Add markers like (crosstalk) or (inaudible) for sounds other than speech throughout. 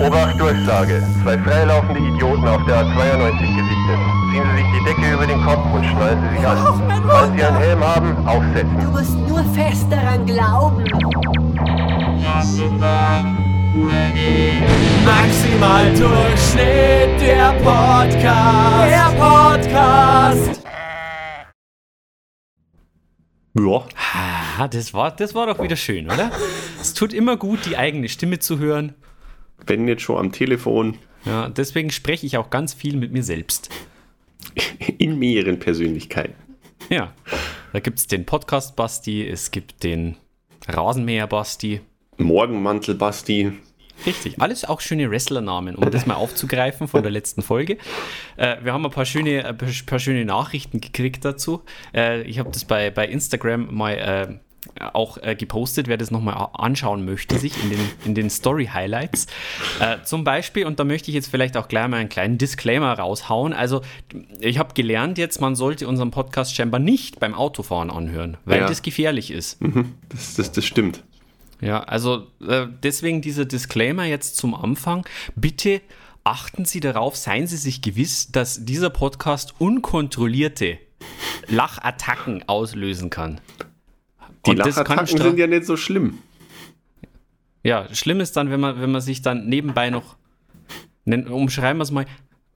Obacht Durchsage. Zwei freilaufende Idioten auf der A92 gesichtet. Ziehen Sie sich die Decke über den Kopf und schnallen Sie sich an. Falls Sie einen Helm haben, aufsetzen. Du musst nur fest daran glauben. Maximal Durchschnitt, der Podcast. Der Podcast. Ja. Ah, das war, das war doch wieder schön, oder? Es tut immer gut, die eigene Stimme zu hören. Wenn jetzt schon am Telefon, Ja, deswegen spreche ich auch ganz viel mit mir selbst. (laughs) in mehreren Persönlichkeiten. Ja, da gibt es den Podcast Basti, es gibt den Rasenmäher Basti. Morgenmantel Basti. Richtig, alles auch schöne Wrestlernamen, um das mal aufzugreifen von der letzten Folge. Äh, wir haben ein paar schöne, ein paar schöne Nachrichten gekriegt dazu. Äh, ich habe das bei, bei Instagram mal äh, auch äh, gepostet, wer das nochmal anschauen möchte, sich in den, in den Story-Highlights. Äh, zum Beispiel, und da möchte ich jetzt vielleicht auch gleich mal einen kleinen Disclaimer raushauen. Also, ich habe gelernt jetzt, man sollte unseren Podcast scheinbar nicht beim Autofahren anhören, weil Ja. das gefährlich ist. Das, das, das stimmt. Ja, also äh, deswegen dieser Disclaimer jetzt zum Anfang. Bitte achten Sie darauf, seien Sie sich gewiss, dass dieser Podcast unkontrollierte Lachattacken auslösen kann. Die Und Lachattacken sind ja nicht so schlimm. Ja, schlimm ist dann, wenn man, wenn man sich dann nebenbei noch, umschreiben wir es mal,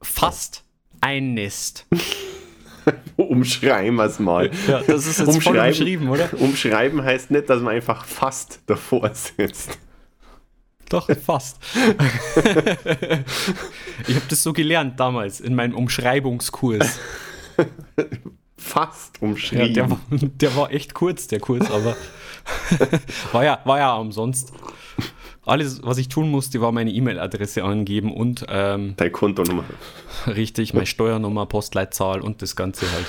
fast einnässt. (laughs) Umschreiben wir es mal. Ja, das ist jetzt voll umschrieben, oder? (laughs) Umschreiben heißt nicht, dass man einfach fast davor sitzt. Doch, fast. (laughs) ich habe das so gelernt damals in meinem Umschreibungskurs. Fast Ja, umschrieben. der, war, der war echt kurz, der Kurs, aber (laughs) war, ja, war ja umsonst. Alles, was ich tun musste, war meine E-Mail-Adresse angeben und ähm, Deine Kontonummer. richtig meine Steuernummer, Postleitzahl und das Ganze halt.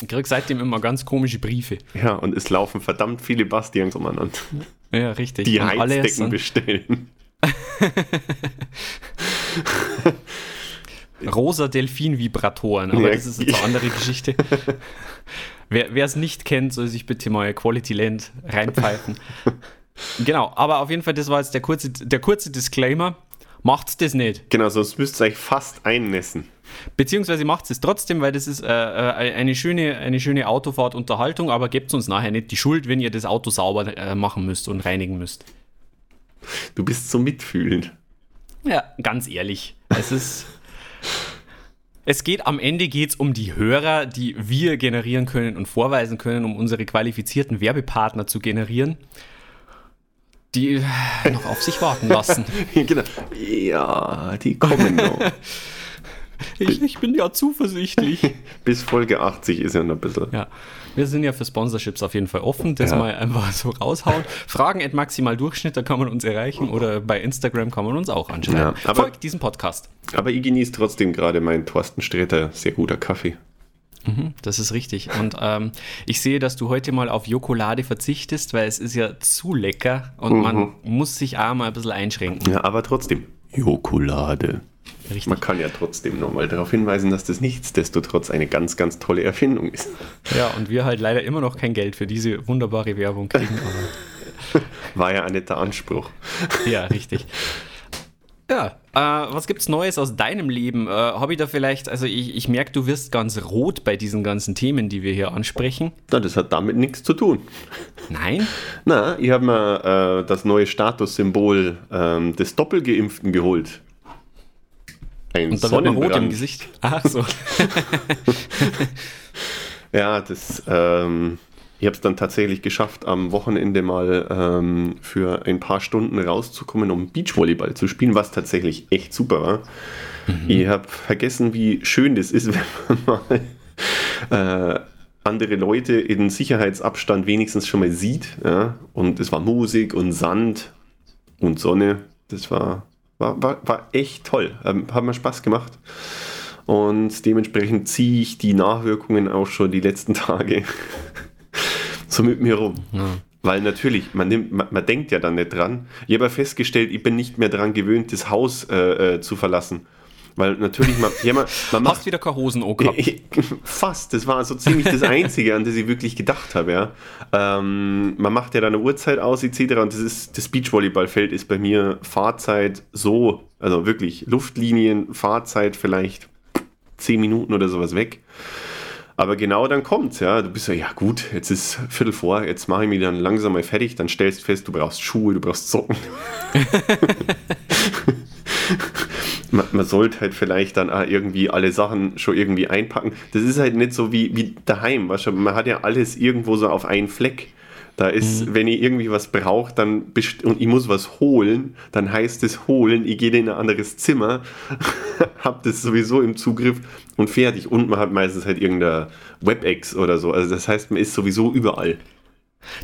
Ich krieg seitdem immer ganz komische Briefe. Ja, und es laufen verdammt viele Bastians umeinander, Ja, richtig. die und alle Heizdecken bestellen. (laughs) (laughs) rosa Delfin-Vibratoren, aber Ja. das ist jetzt eine andere Geschichte. (laughs) Wer es nicht kennt, soll sich bitte mal Quality Land reinpfeifen. genau, aber auf jeden Fall, das war jetzt der kurze, der kurze Disclaimer. Macht's das nicht. Genau, sonst müsst ihr euch fast einnässen. Beziehungsweise macht es trotzdem, weil das ist äh, äh, eine, schöne, eine schöne Autofahrt-Unterhaltung, aber gebt uns nachher nicht die Schuld, wenn ihr das Auto sauber äh, machen müsst und reinigen müsst. Du bist so mitfühlend. Ja, ganz ehrlich. Es ist. Es geht am Ende geht's um die Hörer, die wir generieren können und vorweisen können, um unsere qualifizierten Werbepartner zu generieren, die noch auf sich warten lassen. (laughs) genau. Ja, die kommen noch. (laughs) Ich, ich bin ja zuversichtlich. (laughs) Bis Folge 80 ist ja noch ein bisschen. Ja, wir sind ja für Sponsorships auf jeden Fall offen. Das Ja. mal einfach so raushauen. Fragen at maximal Durchschnitt, da kann man uns erreichen oder bei Instagram kann man uns auch anschreiben. Ja, aber- Folgt diesem Podcast. Aber ich genieße trotzdem gerade meinen Thorsten Sträter sehr guter Kaffee. Das ist richtig. Und ähm, ich sehe, dass du heute mal auf Jokolade verzichtest, weil es ist ja zu lecker und man muss sich auch mal ein bisschen einschränken. Ja, aber trotzdem. Jokolade. Richtig. Man kann ja trotzdem nochmal darauf hinweisen, dass das nichtsdestotrotz eine ganz, ganz tolle Erfindung ist. Ja, und wir halt leider immer noch kein Geld für diese wunderbare Werbung kriegen. (laughs) War ja ein netter Anspruch. Ja, richtig. Ja, äh, was gibt's Neues aus deinem Leben? Äh, Habe ich da vielleicht, also ich, ich merke, du wirst ganz rot bei diesen ganzen Themen, die wir hier ansprechen. Na, das hat damit nichts zu tun. Nein? Na, ich habe mir äh, das neue Statussymbol ähm, des Doppelgeimpften geholt. Ein Und da wird man rot im. Gesicht. Ach so. (laughs) Ja, das, ähm, ich habe es dann tatsächlich geschafft, am Wochenende mal ähm, für ein paar Stunden rauszukommen, um Beachvolleyball zu spielen, was tatsächlich echt super war. Ich habe vergessen, wie schön das ist, (laughs) wenn man mal äh, andere Leute in Sicherheitsabstand wenigstens schon mal sieht. Ja? Und es war Musik und Sand und Sonne. Das war, war, war, war echt toll. Ähm, hat mir Spaß gemacht. Und dementsprechend ziehe ich die Nachwirkungen auch schon die letzten (laughs) Tage so mit mir rum. Weil natürlich, man, nimmt, man, man denkt ja dann nicht dran. Ich habe ja festgestellt, ich bin nicht mehr daran gewöhnt, das Haus äh, äh, zu verlassen. Weil natürlich, man, ja, man, man macht. Wieder keine Hosen gehabt. (laughs) Fast, das war so ziemlich das Einzige, an das ich wirklich gedacht habe, ja. Ähm, man macht ja dann eine Uhrzeit aus, etc. Und das ist, das Beachvolleyballfeld ist bei mir Fahrzeit so, also wirklich Luftlinien, Fahrzeit vielleicht 10 Minuten oder sowas weg. Aber genau dann kommt's, ja. Du bist so, ja gut, jetzt ist Viertel vor, jetzt mache ich mich dann langsam mal fertig, dann stellst du fest, du brauchst Schuhe, du brauchst Socken. (laughs) (laughs) man, man, sollte halt vielleicht dann auch irgendwie alle Sachen schon irgendwie einpacken. Das ist halt nicht so wie, wie daheim. Weißt du? Man hat ja alles irgendwo so auf einen Fleck. Da ist, mhm. wenn ich irgendwie was brauche, dann und ich muss was holen, dann heißt es holen, ich gehe in ein anderes Zimmer, (laughs) habe das sowieso im Zugriff und fertig. Und man hat meistens halt irgendeine WebEx oder so. Also das heißt, man ist sowieso überall.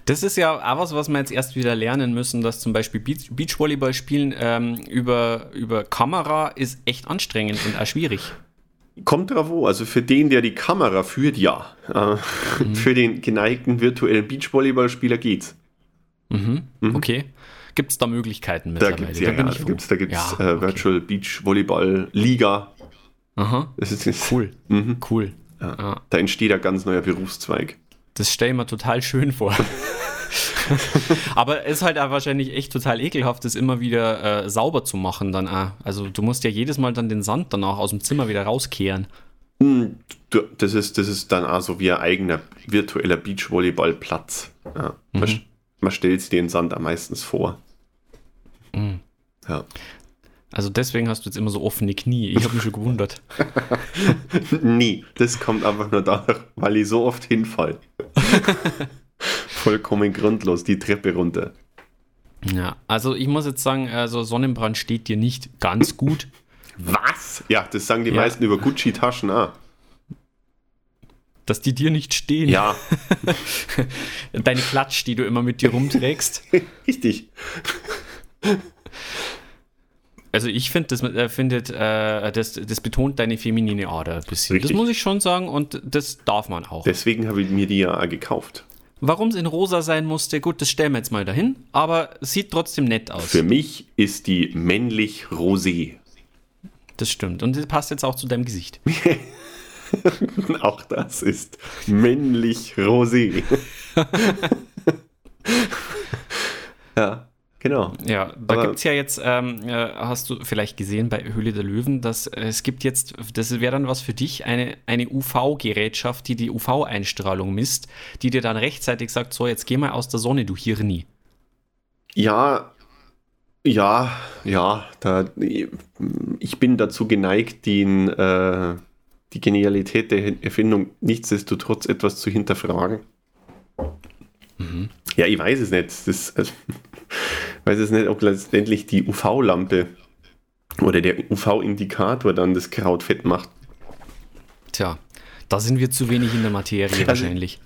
Das ist ja auch was, was wir jetzt erst wieder lernen müssen, dass zum Beispiel Beach Beachvolleyball spielen ähm, über, über Kamera ist echt anstrengend und auch schwierig. Kommt drauf an. Also für den, der die Kamera führt, ja. Äh, mhm. Für den geneigten virtuellen Beachvolleyballspieler geht's. Mhm. Mhm. Okay. Gibt es da Möglichkeiten mittlerweile? Da gibt es ja, da ja, gibt's, da gibt's, ja, äh, okay. Virtual Beach Volleyball Liga. Aha. Das ist, das cool. (laughs) Mhm. Cool. Ja. Da entsteht ein ganz neuer Berufszweig. Das stelle ich mir total schön vor. (laughs) Aber es ist halt auch wahrscheinlich echt total ekelhaft, das immer wieder äh, sauber zu machen dann auch. Also du musst ja jedes Mal dann den Sand danach aus dem Zimmer wieder rauskehren. Hm, das ist, das ist dann auch so wie ein eigener virtueller Beachvolleyballplatz. Ja. Mhm. Man, man, stellt sich den Sand am meistens vor. Mhm. Ja. Also deswegen hast du jetzt immer so offene Knie. Ich habe mich schon gewundert. (laughs) Nie. Das kommt einfach nur dadurch, weil ich so oft hinfall. (laughs) Vollkommen grundlos die Treppe runter. Ja, also ich muss jetzt sagen, also Sonnenbrand steht dir nicht ganz gut. Was? Ja, das sagen die ja. meisten über Gucci-Taschen auch. Dass die dir nicht stehen. Ja. (laughs) Deine Klatsch, die du immer mit dir rumträgst. Richtig. Also ich finde, das, äh, findet, äh, das, das betont deine feminine Ader ein bisschen. Richtig. Das muss ich schon sagen und das darf man auch. Deswegen habe ich mir die ja gekauft. Warum es in rosa sein musste, gut, das stellen wir jetzt mal dahin, aber sieht trotzdem nett aus. Für mich ist die männlich rosé. Das stimmt und das passt jetzt auch zu deinem Gesicht. (laughs) auch das ist männlich rosé. (laughs) ja. Genau. Ja, da gibt es ja jetzt, ähm, äh, hast du vielleicht gesehen bei Höhle der Löwen, dass es gibt jetzt, das wäre dann was für dich, eine, eine UV-Gerätschaft, die die UV-Einstrahlung misst, die dir dann rechtzeitig sagt, so, jetzt geh mal aus der Sonne, du Hirni. Ja, ja, ja, da, ich bin dazu geneigt, den, äh, die Genialität der Erfindung nichtsdestotrotz etwas zu hinterfragen. Mhm. Ja, ich weiß es nicht. Das, also, weiß es nicht, ob letztendlich die UV-Lampe oder der UV-Indikator dann das Kraut fett macht. Tja, da sind wir zu wenig in der Materie also, wahrscheinlich.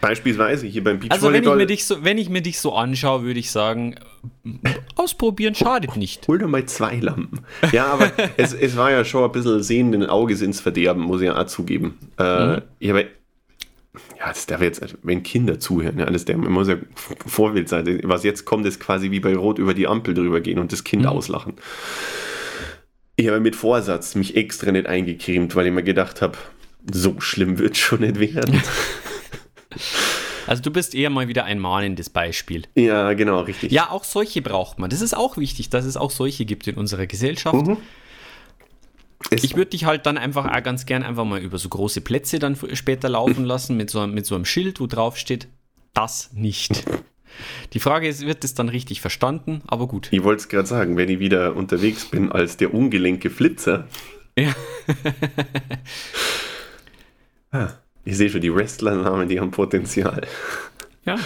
Beispielsweise hier beim Beachvolleyball. Also wenn ich, mir dich so, wenn ich mir dich so anschaue, würde ich sagen, ausprobieren schadet nicht. Hol doch mal zwei Lampen. Ja, aber (laughs) es, es war ja schon ein bisschen sehenden Auges ins Verderben, muss ich ja auch zugeben. Äh, mhm. Ich habe ja, das darf jetzt, wenn Kinder zuhören, ja, das der, man muss ja Vorbild sein. Was jetzt kommt, ist quasi wie bei Rot über die Ampel drüber gehen und das Kind mhm. auslachen. Ich habe mit Vorsatz mich extra nicht eingecremt, weil ich mir gedacht habe, so schlimm wird es schon nicht werden. (laughs) Also du bist eher mal wieder ein mahnendes Beispiel. Ja, genau, richtig. Ja, auch solche braucht man. Das ist auch wichtig, dass es auch solche gibt in unserer Gesellschaft. Mhm. Ich würde dich halt dann einfach auch ganz gern einfach mal über so große Plätze dann später laufen (laughs) lassen mit so, mit so einem Schild, wo drauf steht, das nicht. Die Frage ist, wird es dann richtig verstanden? Aber gut. Ich wollte es gerade sagen, wenn ich wieder unterwegs bin als der ungelenke Flitzer. Ja. (laughs) (laughs) ah, ich sehe schon, die Wrestler-Namen, die haben Potenzial. Ja.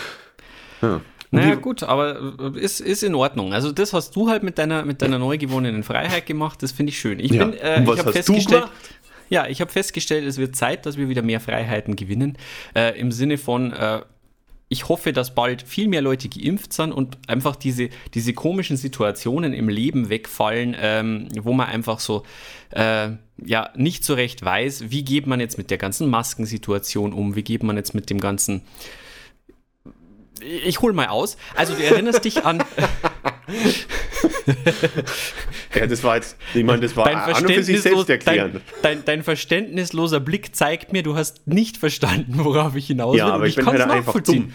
ja. Naja, gut, aber äh, ist, ist in Ordnung. Also, das hast du halt mit deiner, mit deiner neu gewonnenen Freiheit gemacht. Das finde ich schön. Ich, ja. bin, äh, ich habe festgestellt. Ja, ich habe festgestellt, es wird Zeit, dass wir wieder mehr Freiheiten gewinnen. Äh, Im Sinne von, äh, ich hoffe, dass bald viel mehr Leute geimpft sind und einfach diese, diese komischen Situationen im Leben wegfallen, ähm, wo man einfach so äh, ja nicht so recht weiß, wie geht man jetzt mit der ganzen Maskensituation um, wie geht man jetzt mit dem ganzen ich hol mal aus. Also du erinnerst dich an. (laughs) ja, das war jetzt, ich meine, das war dein an und für sich selbst erklären. Dein, dein, dein, verständnisloser Blick zeigt mir, du hast nicht verstanden, worauf ich hinaus will. Ja, aber ich, ich bin halt einfach dumm.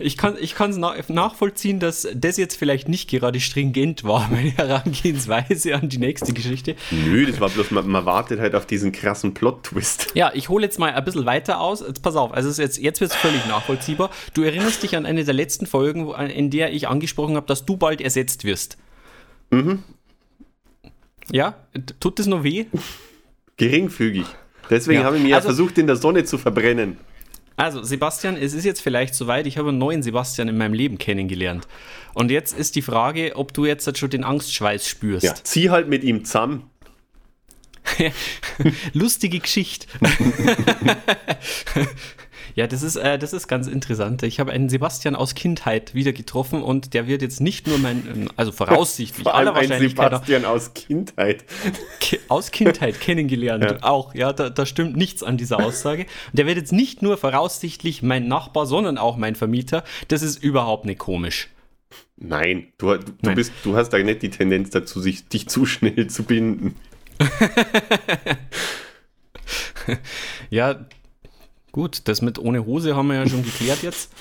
Ich kann es ich nachvollziehen, dass das jetzt vielleicht nicht gerade stringent war, (laughs) meine Herangehensweise an die nächste Geschichte. Nö, das war bloß, man, man wartet halt auf diesen krassen Plot-Twist. Ja, ich hole jetzt mal ein bisschen weiter aus. Jetzt pass auf, also jetzt, jetzt wird es völlig nachvollziehbar. Du erinnerst dich an eine der letzten Folgen, in der ich angesprochen habe, dass du bald ersetzt wirst. Mhm. Ja? Tut das noch weh? Geringfügig. Deswegen ja. habe ich mir also, ja versucht, in der Sonne zu verbrennen. Also, Sebastian, es ist jetzt vielleicht soweit, ich habe einen neuen Sebastian in meinem Leben kennengelernt. Und jetzt ist die Frage, ob du jetzt schon den Angstschweiß spürst. Ja, zieh halt mit ihm zusammen. (laughs) Lustige Geschichte. (laughs) (laughs) Ja, das ist, äh, das ist ganz interessant. Ich habe einen Sebastian aus Kindheit wieder getroffen und der wird jetzt nicht nur mein, ähm, also voraussichtlich, (laughs) Vor allem aller Wahrscheinlichkeit. Sebastian aus Kindheit. Aus Kindheit (laughs) kennengelernt. Ja. Auch, ja, da, da stimmt nichts an dieser Aussage. Der wird jetzt nicht nur voraussichtlich mein Nachbar, sondern auch mein Vermieter. Das ist überhaupt nicht komisch. Nein, du, du, Nein. Bist, du hast da nicht die Tendenz dazu, sich, dich zu schnell zu binden. (laughs) ja, Gut, das mit ohne Hose haben wir ja schon geklärt jetzt.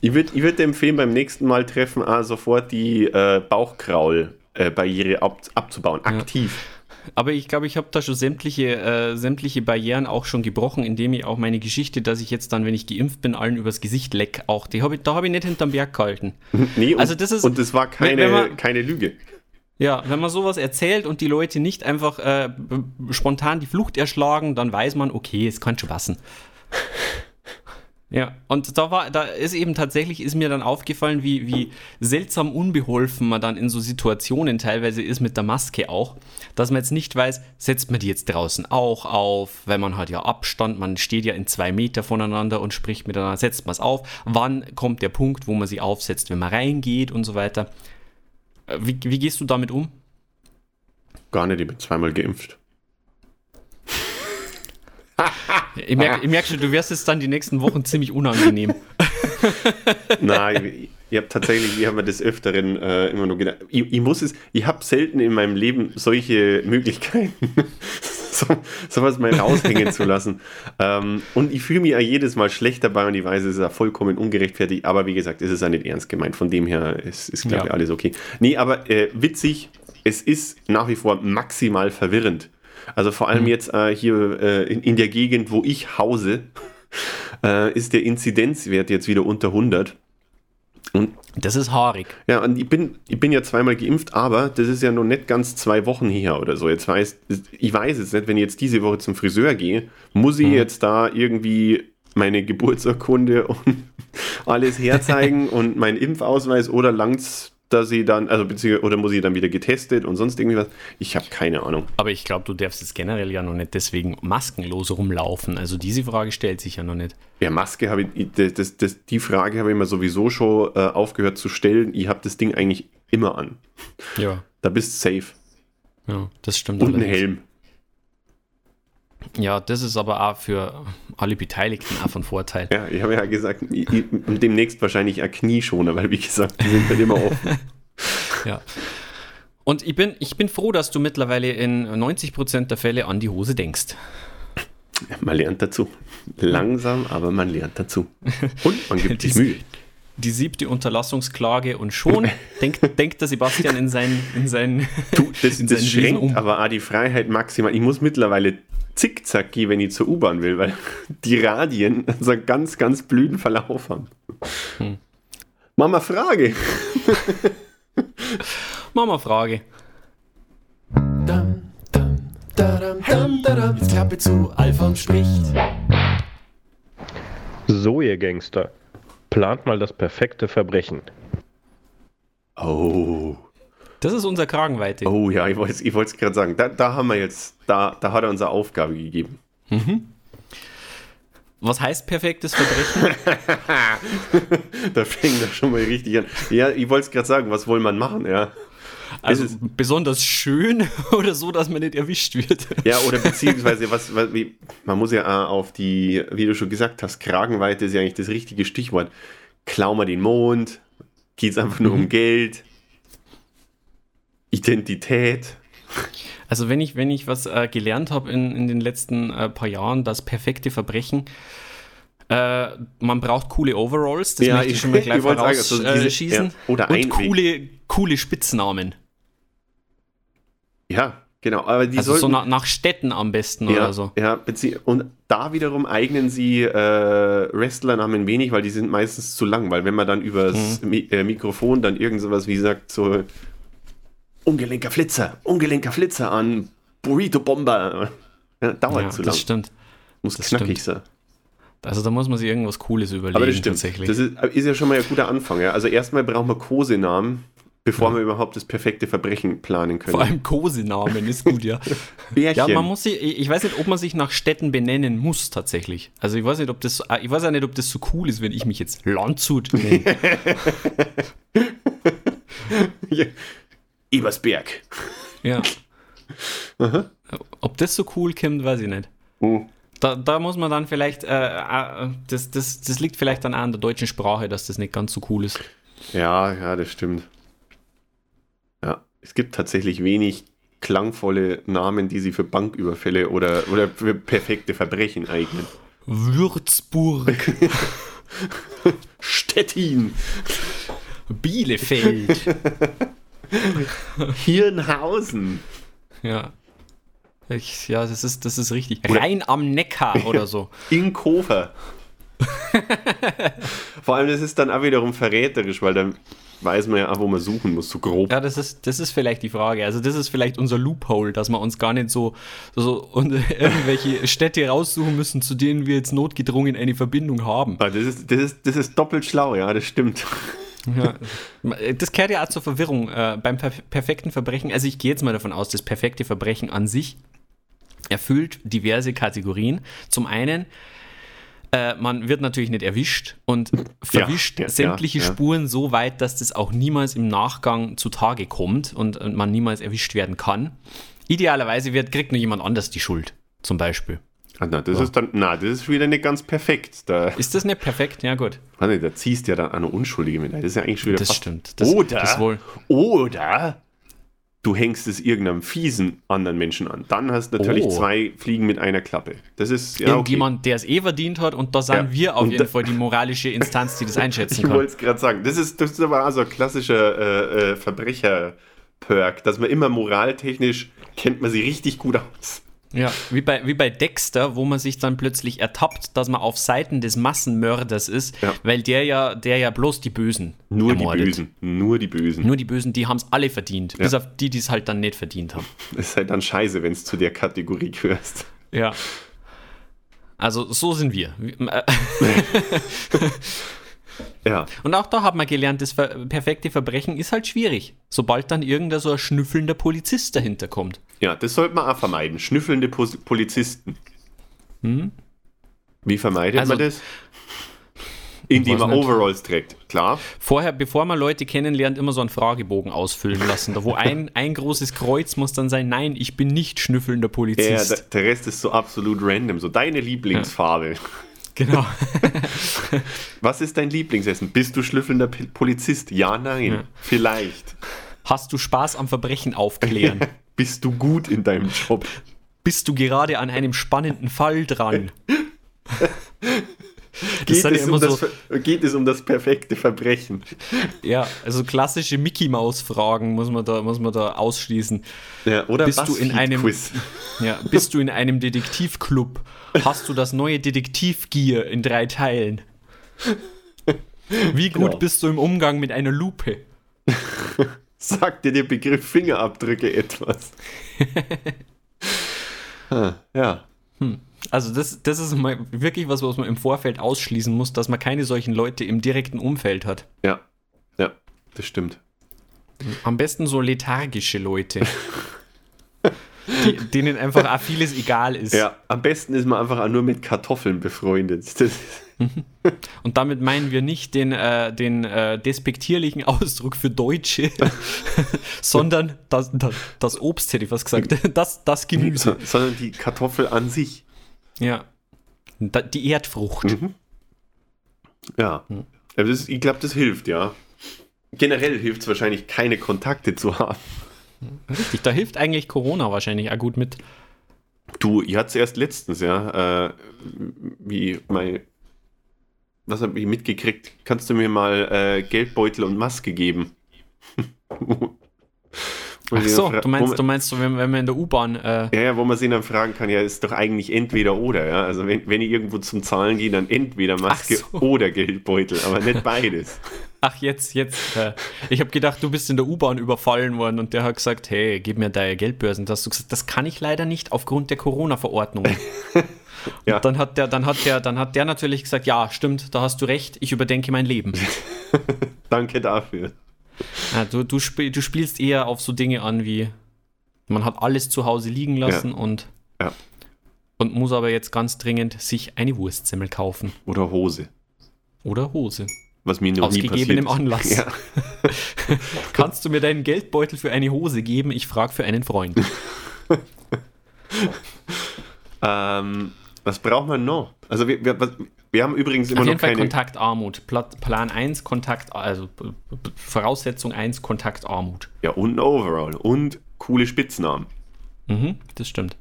Ich (laughs) würde ich würd empfehlen, beim nächsten Mal treffen, ah, sofort die äh, Bauchkraul-Barriere äh, ab, abzubauen, aktiv. Ja. Aber ich glaube, ich habe da schon sämtliche, äh, sämtliche Barrieren auch schon gebrochen, indem ich auch meine Geschichte, dass ich jetzt dann, wenn ich geimpft bin, allen übers Gesicht leck, auch die hab ich, da habe ich nicht hinterm Berg gehalten. (laughs) Nee, also das ist, und das war keine, man, keine Lüge. Ja, wenn man sowas erzählt und die Leute nicht einfach äh, spontan die Flucht erschlagen, dann weiß man, okay, es kann schon passen. (laughs) Ja, und da war, da ist eben tatsächlich, ist mir dann aufgefallen, wie, wie seltsam unbeholfen man dann in so Situationen teilweise ist mit der Maske auch, dass man jetzt nicht weiß, setzt man die jetzt draußen auch auf, weil man hat ja Abstand, man steht ja in zwei Meter voneinander und spricht miteinander, setzt man es auf, wann kommt der Punkt, wo man sie aufsetzt, wenn man reingeht und so weiter. Äh, wie, wie gehst du damit um? Gar nicht, ich bin zweimal geimpft. Ich merke merk schon, du wirst es dann die nächsten Wochen ziemlich unangenehm. (laughs) Nein, ich, habe tatsächlich, ich habe des Öfteren äh, immer nur gedacht, ich, ich muss es, ich habe selten in meinem Leben solche Möglichkeiten, (laughs) so, sowas mal raushängen zu lassen. Ähm, und ich fühle mich ja jedes Mal schlecht dabei und ich weiß, es ist ja vollkommen ungerechtfertigt, aber wie gesagt, es ist ja nicht ernst gemeint. Von dem her ist, ist glaube ich, ja. alles okay. Nee, aber äh, witzig, es ist nach wie vor maximal verwirrend also vor allem mhm. jetzt äh, hier äh, in, in, der Gegend, wo ich hause, (laughs) äh, ist der Inzidenzwert jetzt wieder unter 100. Und, das ist haarig. Ja, und ich bin, ich bin ja zweimal geimpft, aber das ist ja noch nicht ganz zwei Wochen her oder so. Jetzt weiß, ich weiß jetzt nicht, wenn ich jetzt diese Woche zum Friseur gehe, muss ich mhm. jetzt da irgendwie meine Geburtsurkunde und (laughs) alles herzeigen (laughs) und meinen Impfausweis oder langt's dass sie dann, also beziehungsweise, oder muss sie dann wieder getestet und sonst irgendwie was? Ich habe keine Ahnung. Aber ich glaube, du darfst jetzt generell ja noch nicht deswegen maskenlos rumlaufen. Also diese Frage stellt sich ja noch nicht. Ja, Maske habe ich, das, das, die Frage habe ich mir sowieso schon äh, aufgehört zu stellen. Ich habe das Ding eigentlich immer an. Ja. Da bist du safe. Ja, das stimmt. Und ein Helm. Ja, das ist aber auch für alle Beteiligten auch von Vorteil. Ja, ich habe ja gesagt, ich, ich, demnächst wahrscheinlich ein Knieschoner, weil wie gesagt, die sind halt immer offen. (laughs) ja. Und ich bin, ich bin froh, dass du mittlerweile in 90% der Fälle an die Hose denkst. Man lernt dazu. Langsam, aber man lernt dazu. Und man gibt (laughs) sich Mühe. Die siebte Unterlassungsklage und schon (laughs) denkt, denkt der Sebastian in seinen in seinen du, das, in das schränkt um. aber auch die Freiheit maximal. Ich muss mittlerweile zickzack gehe, wenn ich zur U-Bahn will, weil (laughs) die Radien (laughs) so einen ganz, ganz blöden Verlauf haben. Hm. Mama, Frage. Mama, Frage. Dum, dum, dadum, dum, dadum. Jetzt Klappe zu, Alfons spricht. So, ihr Gangster, plant mal das perfekte Verbrechen. Oh. Das ist unser Kragenweite. Oh ja, ich wollte es ich gerade sagen. Da, da haben wir jetzt, da, da hat er unsere Aufgabe gegeben. Mhm. Was heißt perfektes Verbrechen? (laughs) da fängt er schon mal richtig an. Ja, ich wollte es gerade sagen, was wollen man machen, ja. Also besonders schön (laughs) oder so, dass man nicht erwischt wird. Ja, oder beziehungsweise, was, was wie, man muss ja auf die, wie du schon gesagt hast, Kragenweite ist ja eigentlich das richtige Stichwort. Klau mal den Mond, geht es einfach nur mhm. um Geld, Identität. Also wenn ich, wenn ich was äh, gelernt habe in, in den letzten äh, paar Jahren, das perfekte Verbrechen, äh, man braucht coole Overalls, das Ja, möchte ich ich- schon mal (laughs) gleich sagen, also vorausschießen. diese- Äh, schießen. ja, oder Und coole, coole Spitznamen. Ja, genau. Aber die Also so sollten, nach, nach Städten am besten ja, oder so. Ja, und da wiederum eignen sie äh, Wrestlernamen wenig, weil die sind meistens zu lang, weil wenn man dann übers Mhm. Mi äh, Mikrofon dann irgend sowas wie sagt, so ungelenker Flitzer, ungelenker Flitzer an, Burrito-Bomber, ja, dauert Ja, zu lang. das stimmt. Muss das knackig sein. Also da muss man sich irgendwas Cooles überlegen Aber das stimmt. tatsächlich. Das ist, ist ja schon mal ein guter Anfang. Ja? Also erstmal brauchen wir Kosenamen, bevor wir überhaupt das perfekte Verbrechen planen können. Vor allem Kosenamen ist gut, ja. Bärchen. (laughs) Ja, man muss sich, ich weiß nicht, ob man sich nach Städten benennen muss tatsächlich. Also ich weiß nicht, ob das, ich weiß auch nicht, ob das so cool ist, wenn ich mich jetzt Landshut nenne. (laughs) Ebersberg. ja. Ob das so cool kommt, weiß ich nicht. Oh. Da, da muss man dann vielleicht, äh, äh, das, das, das liegt vielleicht dann auch an der deutschen Sprache, dass das nicht ganz so cool ist. Ja, ja, das stimmt. Ja, es gibt tatsächlich wenig klangvolle Namen, die sie für Banküberfälle oder, oder für perfekte Verbrechen eignen. Würzburg, (laughs) Stettin, Bielefeld. (laughs) Hirnhausen. ja. Ich, ja, das ist, das ist richtig. Rhein am Neckar (laughs) oder so. Inkofer. (laughs) Vor allem, das ist dann auch wiederum verräterisch, weil dann weiß man ja auch, wo man suchen muss, so grob. Ja, das ist, das ist vielleicht die Frage. Also, das ist vielleicht unser Loophole, dass wir uns gar nicht so, so (laughs) und irgendwelche Städte raussuchen müssen, zu denen wir jetzt notgedrungen eine Verbindung haben. Ah, Das ist, das, ist, das ist doppelt schlau, ja, das stimmt. Ja. Das kehrt ja auch zur Verwirrung äh, beim per perfekten Verbrechen. Also, ich gehe jetzt mal davon aus, das perfekte Verbrechen an sich erfüllt diverse Kategorien. Zum einen, äh, man wird natürlich nicht erwischt und verwischt ja, ja, sämtliche ja. Spuren so weit, dass das auch niemals im Nachgang zutage kommt und, und man niemals erwischt werden kann. Idealerweise wird, kriegt nur jemand anders die Schuld, zum Beispiel. Ah, na, das ist dann, na, das ist wieder nicht ganz perfekt. Da, Ist das nicht perfekt? Ja, gut. warte, da ziehst du ja dann eine Unschuldige mit. Das ist ja eigentlich schon wieder Das stimmt. Das, oder, Das wohl. oder du hängst es irgendeinem fiesen anderen Menschen an. Dann hast du natürlich Oh. zwei Fliegen mit einer Klappe. Das ist ja okay. Irgendjemand, der es eh verdient hat und da sind Ja, wir auf und jeden Fall die moralische Instanz, die das (laughs) einschätzen Ich kann. wollte es gerade sagen. Das ist, das ist aber auch so ein klassischer äh, äh, Verbrecher-Perk, dass man immer moraltechnisch kennt man sie richtig gut aus. Ja, wie bei, wie bei Dexter, wo man sich dann plötzlich ertappt, dass man auf Seiten des Massenmörders ist, Ja. weil der ja, der ja bloß die Bösen Nur ermordet. die Bösen. Nur die Bösen. Nur die Bösen, die haben es alle verdient, bis auf die, die es halt dann nicht verdient haben. (laughs) ist halt dann scheiße, wenn es zu der Kategorie gehörst. Ja. Also so sind wir. (laughs) (laughs) Ja. Und auch da hat man gelernt, das perfekte Verbrechen ist halt schwierig, sobald dann irgendein so ein schnüffelnder Polizist dahinter kommt. Ja, das sollte man auch vermeiden. Schnüffelnde Pos Polizisten. Wie vermeidet Hm? Also- man das? Indem man. Overalls trägt. Klar. Vorher, bevor man Leute kennenlernt, immer so einen Fragebogen ausfüllen lassen, da wo (laughs) ein, ein großes Kreuz muss dann sein, nein, ich bin nicht schnüffelnder Ja, Polizist. der, der Rest ist so absolut random. So deine Lieblingsfarbe. (laughs) genau. (laughs) Was ist dein Lieblingsessen? Bist du schnüffelnder P Polizist? Ja, nein. Ja. Vielleicht. Hast du Spaß am Verbrechen aufklären? (laughs) Bist du gut in deinem Job? Bist du gerade an einem spannenden Fall dran? Geht, es um das, so- Ver- geht es um das perfekte Verbrechen? Ja, also klassische Mickey-Maus-Fragen muss man, da, muss man da ausschließen. Ja, oder Bist du in einem- Quiz? (laughs) Ja, bist du in einem Detektivclub? Hast du das neue Detektivgier in drei Teilen? Wie gut Genau. bist du im Umgang mit einer Lupe? (laughs) Sagt dir der Begriff Fingerabdrücke etwas? Ah, (laughs) ja. Also das, das ist mal wirklich was, was man im Vorfeld ausschließen muss, dass man keine solchen Leute im direkten Umfeld hat. Ja. Ja, das stimmt. Am besten so lethargische Leute. (laughs) die, denen einfach auch vieles egal ist. Ja, am besten ist man einfach auch nur mit Kartoffeln befreundet. (laughs) Und damit meinen wir nicht den, äh, den äh, despektierlichen Ausdruck für Deutsche, (laughs) sondern das, das, das Obst, hätte ich fast gesagt. Das, das Gemüse. sondern die Kartoffel an sich. Ja. Die Erdfrucht. Ja. Aber das, ich glaube, das hilft, ja. Generell hilft es wahrscheinlich, keine Kontakte zu haben. Richtig, da hilft eigentlich Corona wahrscheinlich auch gut mit. Du, ich hatte es erst letztens, ja, äh, wie mein, was habe ich mitgekriegt? Kannst du mir mal äh, Geldbeutel und Maske geben? (laughs) Ach sie so, du meinst, man- du meinst, so, wenn, wenn man in der U-Bahn, äh, Ja, ja, wo man sich dann fragen kann, ja, ist doch eigentlich entweder oder, ja. Also wenn, wenn ich irgendwo zum Zahlen gehe, dann entweder Maske so. oder Geldbeutel, aber nicht (laughs) beides. ach jetzt, jetzt, äh, ich habe gedacht, du bist in der U-Bahn überfallen worden und der hat gesagt, hey, gib mir deine Geldbörsen. Da hast du gesagt, das kann ich leider nicht aufgrund der Corona-Verordnung. (laughs) Ja. Und dann hat der, dann hat der, dann hat der natürlich gesagt, ja, stimmt, da hast du recht, ich überdenke mein Leben. (laughs) Danke dafür. Ja, du, du, spiel, du spielst eher auf so Dinge an wie, man hat alles zu Hause liegen lassen und, Ja. und muss aber jetzt ganz dringend sich eine Wurstsemmel kaufen. Oder Hose. Oder Hose. Was mir noch Aus nie gegebenem passiert. Anlass. Ja. (laughs) Kannst du mir deinen Geldbeutel für eine Hose geben? Ich frage für einen Freund. (laughs) Ähm, was braucht man noch? Also wir, wir, was, wir haben übrigens immer Auf noch jeden Fall keine... Kontaktarmut. Plan 1, Kontakt, also Voraussetzung 1, Kontaktarmut. Ja, und ein Overall. Und coole Spitznamen. Mhm, das stimmt.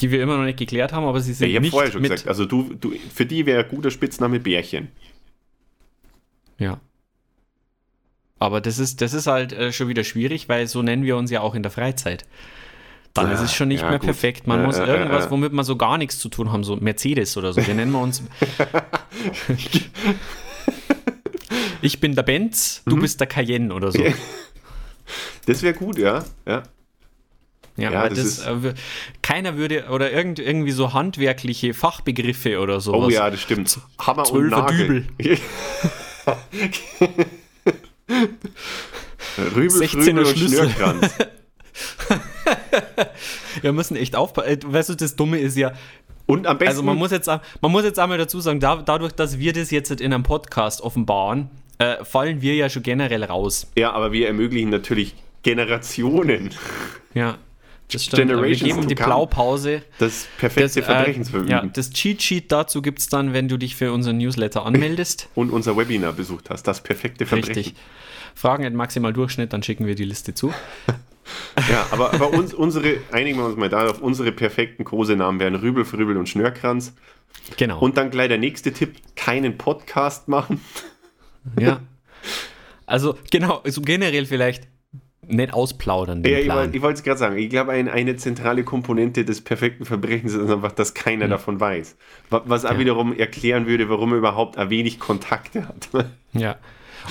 Die wir immer noch nicht geklärt haben, aber sie Ja, sind ich habe vorher schon mit. gesagt, also du, du, für die wäre ein guter Spitzname Bärchen. Ja. Aber das ist, das ist halt äh, schon wieder schwierig, weil so nennen wir uns ja auch in der Freizeit. Dann ist es schon nicht ja, mehr gut. perfekt. Man Äh, muss irgendwas, womit man so gar nichts zu tun haben, so Mercedes oder so. Wir nennen wir uns. (laughs) ich bin der Benz, Mhm. du bist der Cayenne oder so. (laughs) Das wäre gut, ja. ja. Ja, Ja, das das, ist- äh, keiner würde, oder irgend, irgendwie so handwerkliche Fachbegriffe oder sowas. Oh ja, das stimmt. Hammer und Zwölfer Nagel. (laughs) Rübel, 16er Frübel und Schlüssel. Schnürkranz. (laughs) Wir müssen echt aufpassen. Äh, Weißt du, das Dumme ist ja, Und am besten... also man muss jetzt, man muss jetzt einmal dazu sagen, da, dadurch, dass wir das jetzt in einem Podcast offenbaren, äh, fallen wir ja schon generell raus. ja, aber wir ermöglichen natürlich Generationen Ja, das stimmt. Wir Generations geben to die. Blaupause. das perfekte Das, Verbrechen äh, ja, das Cheat Sheet dazu gibt es dann, wenn du dich für unseren Newsletter anmeldest. (laughs) und unser Webinar besucht hast. Das perfekte Verbrechen. Richtig. Fragen at maximal Durchschnitt, dann schicken wir die Liste zu. (laughs) (laughs) Ja, aber, aber uns, unsere, einigen wir uns mal darauf, unsere perfekten Kosenamen wären Rübel, Frübel und Schnörkranz. Genau. Und dann gleich der nächste Tipp, keinen Podcast machen. (laughs) Ja. Also, genau, so generell vielleicht nicht ausplaudern. Den Ja, ich Plan. wollte ich wollte es gerade sagen. Ich glaube, ein, eine zentrale Komponente des perfekten Verbrechens ist einfach, dass keiner davon weiß. Wa- Was auch. Ja. wiederum erklären würde, warum er überhaupt ein wenig Kontakte hat. Ja.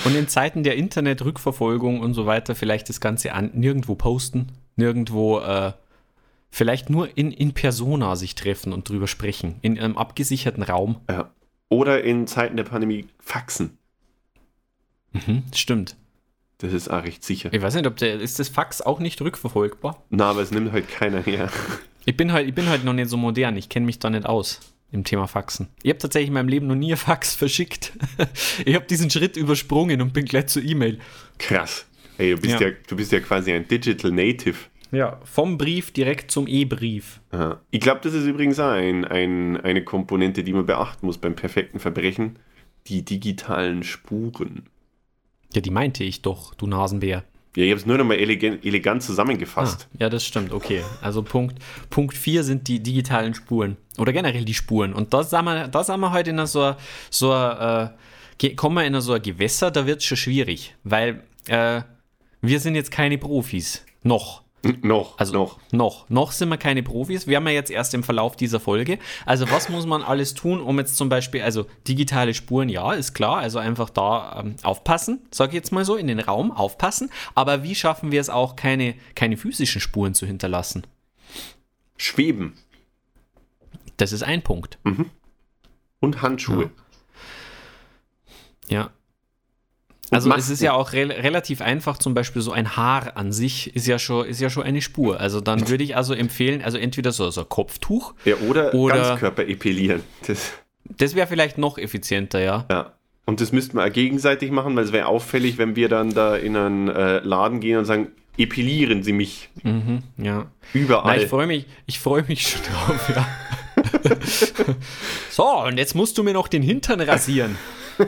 Und in Zeiten der Internetrückverfolgung und so weiter vielleicht das Ganze an, nirgendwo posten, nirgendwo äh, vielleicht nur in, in Persona sich treffen und drüber sprechen, in einem abgesicherten Raum. Ja. Oder in Zeiten der Pandemie Faxen. Mhm, stimmt. Das ist auch recht sicher. Ich weiß nicht, ob der, ist das Fax auch nicht rückverfolgbar? Na, aber es nimmt halt keiner her. Ich bin halt, ich bin halt noch nicht so modern, ich kenne mich da nicht aus im Thema Faxen. Ich habe tatsächlich in meinem Leben noch nie ein Fax verschickt. (laughs) ich habe diesen Schritt übersprungen und bin gleich zur E-Mail. Krass. Ey, du bist ja. Ja. du bist ja quasi ein Digital Native. Ja, vom Brief direkt zum E-Brief. Ich glaube, das ist übrigens auch ein, ein, eine Komponente, die man beachten muss beim perfekten Verbrechen. Die digitalen Spuren. Ja, die meinte ich doch, du Nasenbär. Ja, ich habe es nur noch mal elegant, elegant zusammengefasst. Ah, ja, das stimmt, okay. Also Punkt, Punkt 4 sind die digitalen Spuren. Oder generell die Spuren. Und da sind wir, da sind wir heute in so, so äh, kommen wir in so ein Gewässer, da wird es schon schwierig. Weil äh, wir sind jetzt keine Profis. Noch. Noch, Also noch. Noch. Noch sind wir keine Profis. Wir haben ja jetzt erst im Verlauf dieser Folge. Also was muss man alles tun, um jetzt zum Beispiel, also digitale Spuren, ja, ist klar. Also einfach da ähm, aufpassen, sage ich jetzt mal so, in den Raum aufpassen. Aber wie schaffen wir es auch, keine, keine physischen Spuren zu hinterlassen? Schweben Das ist ein Punkt. und Handschuhe. Ja. Also es ist ja auch rel relativ einfach, zum Beispiel so ein Haar an sich ist ja schon, ist ja schon eine Spur. Also dann würde ich also empfehlen, also entweder so, so ein Kopftuch, Ja, oder, Oder- Ganzkörper epilieren. Das, das wäre vielleicht noch effizienter, ja. ja. Und das müssten wir auch gegenseitig machen, weil es wäre auffällig, wenn wir dann da in einen äh, Laden gehen und sagen, epilieren Sie mich Mhm, ja. überall. Na, ich freue mich, ich freue mich schon drauf, ja. (laughs) so, und jetzt musst du mir noch den Hintern rasieren. (laughs)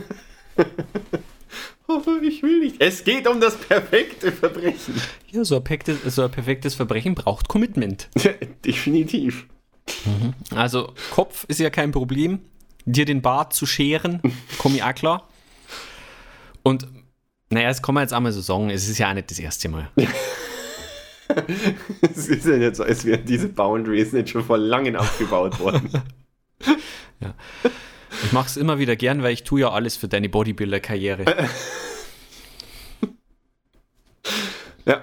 ich will nicht. Es geht um das perfekte Verbrechen. Ja, so ein, perfektes, so ein perfektes Verbrechen braucht Commitment. Ja, (laughs) definitiv. Also, Kopf ist ja kein Problem. Dir den Bart zu scheren, komme ich auch klar. Und, naja, das kann man jetzt einmal so sagen, es ist ja auch nicht das erste Mal. (laughs) Es ist ja nicht so, als wären diese Boundaries nicht schon vor langem aufgebaut worden. (laughs) Ich mache es immer wieder gern, weil ich tue ja alles für deine Bodybuilder-Karriere. Ja.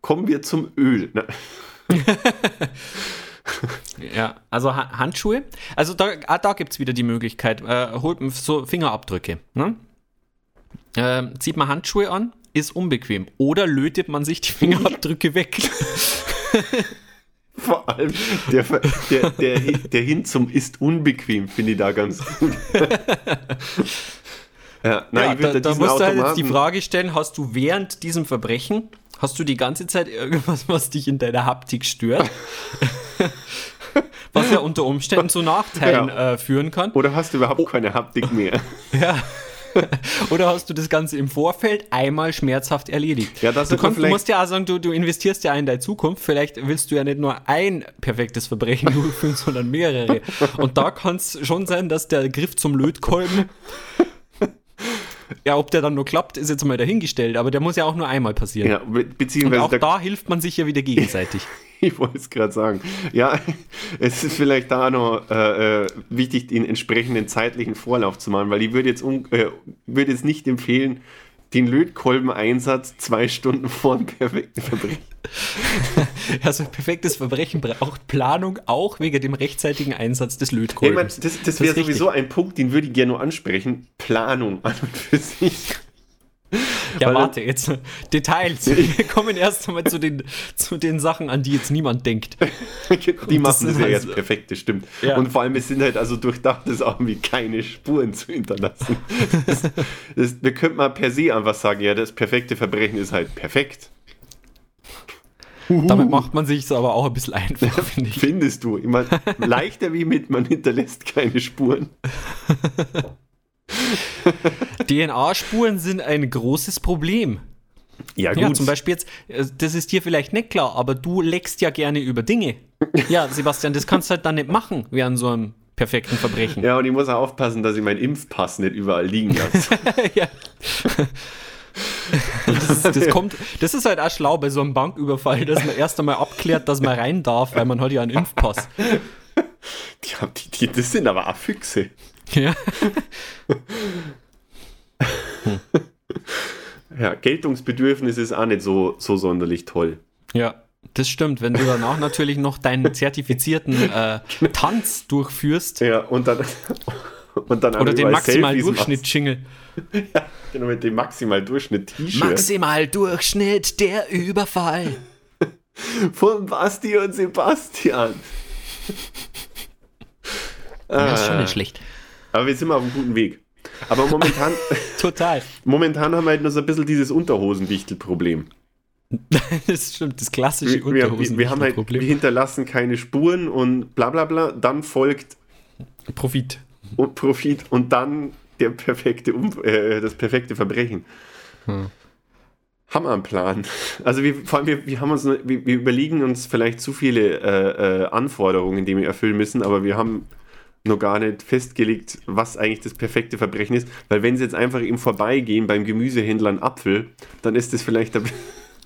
Kommen wir zum Öl. Na, Ja, also ha Handschuhe. Also da, ah, da gibt es wieder die Möglichkeit, äh, holt so Fingerabdrücke. Ne? Ähm, zieht man Handschuhe an, ist unbequem. Oder lötet man sich die Fingerabdrücke weg. (laughs) (laughs) Vor allem der, der, der, der hin zum ist unbequem, finde ich da ganz gut. (laughs) ja, nein, ja, ich da, da diesen musst du halt jetzt die Frage stellen, hast du während diesem Verbrechen, hast du die ganze Zeit irgendwas, was dich in deiner Haptik stört? (laughs) was ja unter Umständen zu Nachteilen Ja. äh, führen kann. Oder hast du überhaupt keine Haptik mehr? Ja. (laughs) Oder hast du das Ganze im Vorfeld einmal schmerzhaft erledigt? Ja, das du, kannst, du musst ja auch sagen, du, du investierst ja in deine Zukunft. Vielleicht willst du ja nicht nur ein perfektes Verbrechen durchführen, (laughs) sondern mehrere. Und da kann es schon sein, dass der Griff zum Lötkolben, (laughs) ja, ob der dann nur klappt, ist jetzt mal dahingestellt. Aber der muss ja auch nur einmal passieren. Ja, be Und beziehungsweise auch da hilft man sich ja wieder gegenseitig. (laughs) ich wollte es gerade sagen. Ja, es ist vielleicht da noch äh, äh, wichtig, den entsprechenden zeitlichen Vorlauf zu machen, weil ich würde jetzt, äh, würde jetzt nicht empfehlen, den Lötkolben-Einsatz zwei Stunden vor dem perfekten Verbrechen. (laughs) Also ein perfektes Verbrechen braucht Planung, auch wegen dem rechtzeitigen Einsatz des Ich meine, Lötkolbens. das, das wäre sowieso ein Punkt, den würde ich gerne nur ansprechen. Planung an und für sich. Ja, Weil- warte, jetzt (laughs) Details. (laughs) Wir kommen erst einmal zu den, zu den Sachen, an die jetzt niemand denkt. (laughs) Die machen das ja halt jetzt perfekt, das stimmt. Ja. Und vor allem, es sind halt also durchdacht, das irgendwie keine Spuren zu hinterlassen. Das, das, wir könnten mal per se einfach sagen, ja, das perfekte Verbrechen ist halt perfekt. Damit macht man sich aber auch ein bisschen einfach, finde ich. Findest du? Mein, leichter wie mit, man hinterlässt keine Spuren. (laughs) DNA-Spuren sind ein großes Problem. Ja, Ja, zum Beispiel jetzt, äh, das ist dir vielleicht nicht klar, aber du leckst ja gerne über Dinge. (laughs) Ja, Sebastian, das kannst du halt dann nicht machen während so einem perfekten Verbrechen. Ja, und ich muss auch aufpassen, dass ich meinen Impfpass nicht überall liegen lasse. (laughs) Ja. Das, das, kommt, das ist halt auch schlau bei so einem Banküberfall, dass man erst einmal abklärt, dass man rein darf, weil man hat ja einen Impfpass. Die, haben- die, die, das sind aber auch Füchse. Ja. (laughs) Ja, Geltungsbedürfnis ist auch nicht so, so sonderlich toll. Ja, das stimmt. Wenn du danach natürlich noch deinen zertifizierten äh, Tanz durchführst Ja, und dann, (laughs) und dann oder den überall maximal Selfies Durchschnitt-Jingle. machst. Genau, mit dem maximal Durchschnitt T-Shirt. Maximal Durchschnitt, der Überfall. (laughs) Von Basti und Sebastian. Das ist schon nicht schlecht. Aber wir sind mal auf einem guten Weg. Aber momentan, (laughs) Total. momentan haben wir halt noch so ein bisschen dieses Unterhosenwichtel-Problem. (laughs) Das stimmt, das klassische Wir, wir, wir, wir haben halt, wir hinterlassen keine Spuren und bla bla bla. Dann folgt Profit. und Profit und dann der perfekte um äh, das perfekte Verbrechen. Hm. Haben wir einen Plan. Also wir, vor allem, wir, wir haben uns, nur- wir, wir überlegen uns vielleicht zu viele äh, äh, Anforderungen, die wir erfüllen müssen, aber wir haben noch gar nicht festgelegt, was eigentlich das perfekte Verbrechen ist. Weil wenn sie jetzt einfach im Vorbeigehen beim Gemüsehändler einen Apfel, dann ist das vielleicht ein,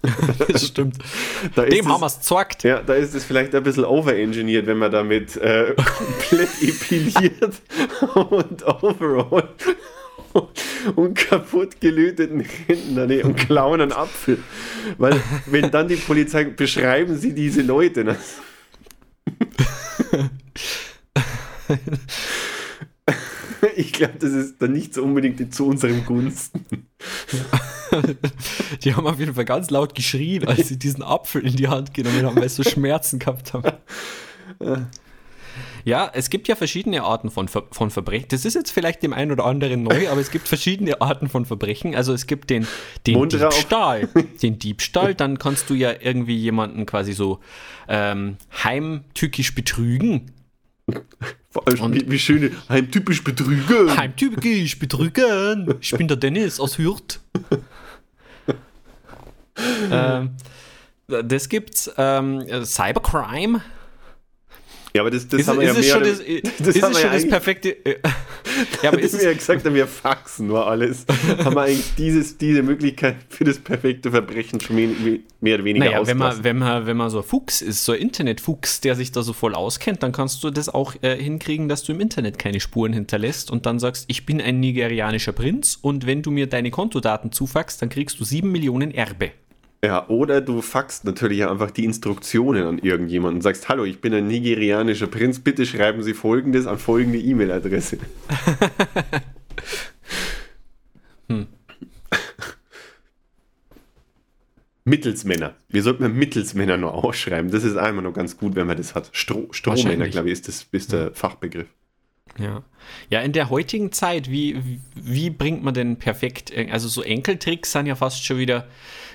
(laughs) Das stimmt. (laughs) da Dem haben wir es gezockt. ja, da ist es vielleicht ein bisschen overengineert, wenn man damit äh, (laughs) komplett epiliert und overall und kaputt gelöteten Händen daneben und klauen einen Apfel. Weil, wenn dann die Polizei beschreiben sie diese Leute. Ne? (laughs) Ich glaube, das ist dann nicht so unbedingt zu unserem Gunsten. (laughs) Die haben auf jeden Fall ganz laut geschrien, als sie diesen Apfel in die Hand genommen haben, weil sie so Schmerzen gehabt haben. Ja, es gibt ja verschiedene Arten von, Ver von Verbrechen. Das ist jetzt vielleicht dem einen oder anderen neu, aber es gibt verschiedene Arten von Verbrechen. Also es gibt den, den. Diebstahl. (laughs) Den Diebstahl, dann kannst du ja irgendwie jemanden quasi so ähm, heimtückisch betrügen. Vor allem, wie, wie schöne, heimtypisch Betrüger. Heimtypisch betrügen. Ich bin der Dennis aus Hürth. (laughs) ähm, das gibt's. Ähm, Cybercrime. Ja, aber das, das Ist, haben wir ja es mehr schon das, (laughs) das ist haben es schon ja das perfekte. äh, ja, aber ist wir es, gesagt haben, wir faxen nur alles. (laughs) haben wir eigentlich dieses, diese Möglichkeit für das perfekte Verbrechen schon mehr, mehr oder weniger naja, wenn man, wenn, man, wenn man so ein Fuchs ist, so ein Internetfuchs, der sich da so voll auskennt, dann kannst du das auch äh, hinkriegen, dass du im Internet keine Spuren hinterlässt und dann sagst, ich bin ein nigerianischer Prinz und wenn du mir deine Kontodaten zufaxst, dann kriegst du sieben Millionen Erbe. Ja, oder du faxst natürlich einfach die Instruktionen an irgendjemanden und sagst, hallo, ich bin ein nigerianischer Prinz, bitte schreiben Sie folgendes an folgende E-Mail-Adresse. (laughs) Mittelsmänner. Wir sollten mal Mittelsmänner nur ausschreiben. Das ist einmal noch ganz gut, wenn man das hat. Stro Strohmänner, glaube ich, ist, das, ist der Fachbegriff. Ja. Ja, in der heutigen Zeit, wie, wie- wie bringt man denn perfekt, äh, also so Enkeltricks sind ja fast schon wieder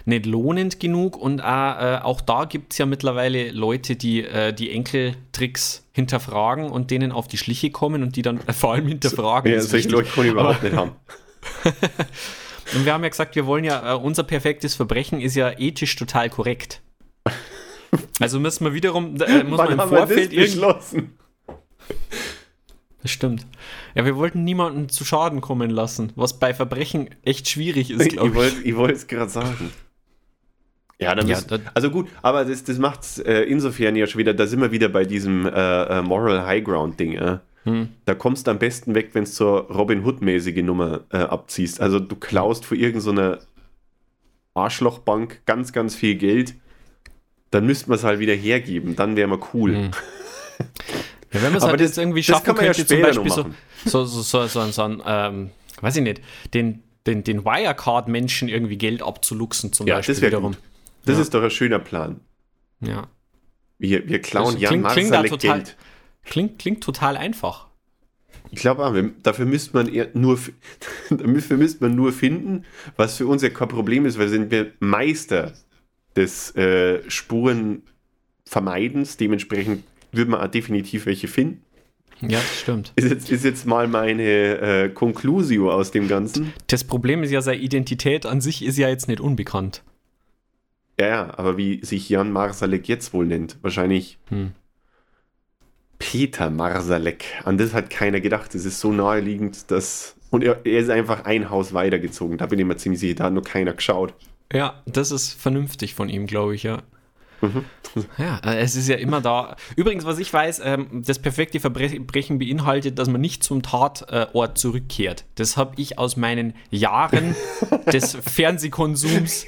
nicht lohnend genug und auch, äh, auch da gibt es ja mittlerweile Leute, die äh, die Enkeltricks hinterfragen und denen auf die Schliche kommen und die dann (laughs) vor allem hinterfragen. Ja, ist solche. Leute kann ich überhaupt nicht haben. (laughs) Und wir haben ja gesagt, wir wollen ja, äh, unser perfektes Verbrechen ist ja ethisch total korrekt. (laughs) Also müssen wir wiederum, äh, muss man Wann im haben wir das Vorfeld beschlossen? Das stimmt. Ja, wir wollten niemanden zu Schaden kommen lassen, was bei Verbrechen echt schwierig ist, glaube ich. ich wollte es gerade sagen. Ja, dann Ja, müssen- da- also gut, aber das, das macht es äh, insofern ja schon wieder, da sind wir wieder bei diesem äh, äh, Moral High Ground Ding. Äh. Hm. Da kommst du am besten weg, wenn du so Robin Hood-mäßige Nummer äh, abziehst. Also du klaust für irgendeine Arschlochbank ganz, ganz viel Geld, dann müsste man es halt wieder hergeben, dann wäre man cool. Hm. Ja, wenn man es Aber halt das- jetzt irgendwie das schaffen kann man ja könnte, zum später noch Beispiel so, so, so, so, so, so ein, ähm, weiß ich nicht, den, den, den Wirecard-Menschen irgendwie Geld abzuluxen zum Ja, Beispiel das wiederum. gut. Das Ja. ist doch ein schöner Plan. Ja. Wir, wir klauen Jan klingt- klingt total- Geld. Klingt, klingt total einfach. Ich glaube auch, dafür müsste man nur, (laughs) dafür müsste man nur finden, was für uns ja kein Problem ist, weil sind wir Meister des äh, Spurenvermeidens. Dementsprechend würde man auch definitiv welche finden. Ja, das stimmt. Ist jetzt, ist jetzt mal meine äh, Conclusio aus dem Ganzen. Das Problem ist ja, seine Identität an sich ist ja jetzt nicht unbekannt. Ja, ja, aber wie sich Jan Marsalek jetzt wohl nennt, wahrscheinlich Hm. Peter Marsalek. An das hat keiner gedacht. Das ist so naheliegend, dass. Und er, er ist einfach ein Haus weitergezogen. Da bin ich mir ziemlich sicher, da hat nur keiner geschaut. Ja, das ist vernünftig von ihm, glaube ich, ja. Mhm. Ja, äh, es ist ja immer da. Übrigens, was ich weiß, ähm, das perfekte Verbrechen beinhaltet, dass man nicht zum Tatort zurückkehrt. Das habe ich aus meinen Jahren (laughs) des Fernsehkonsums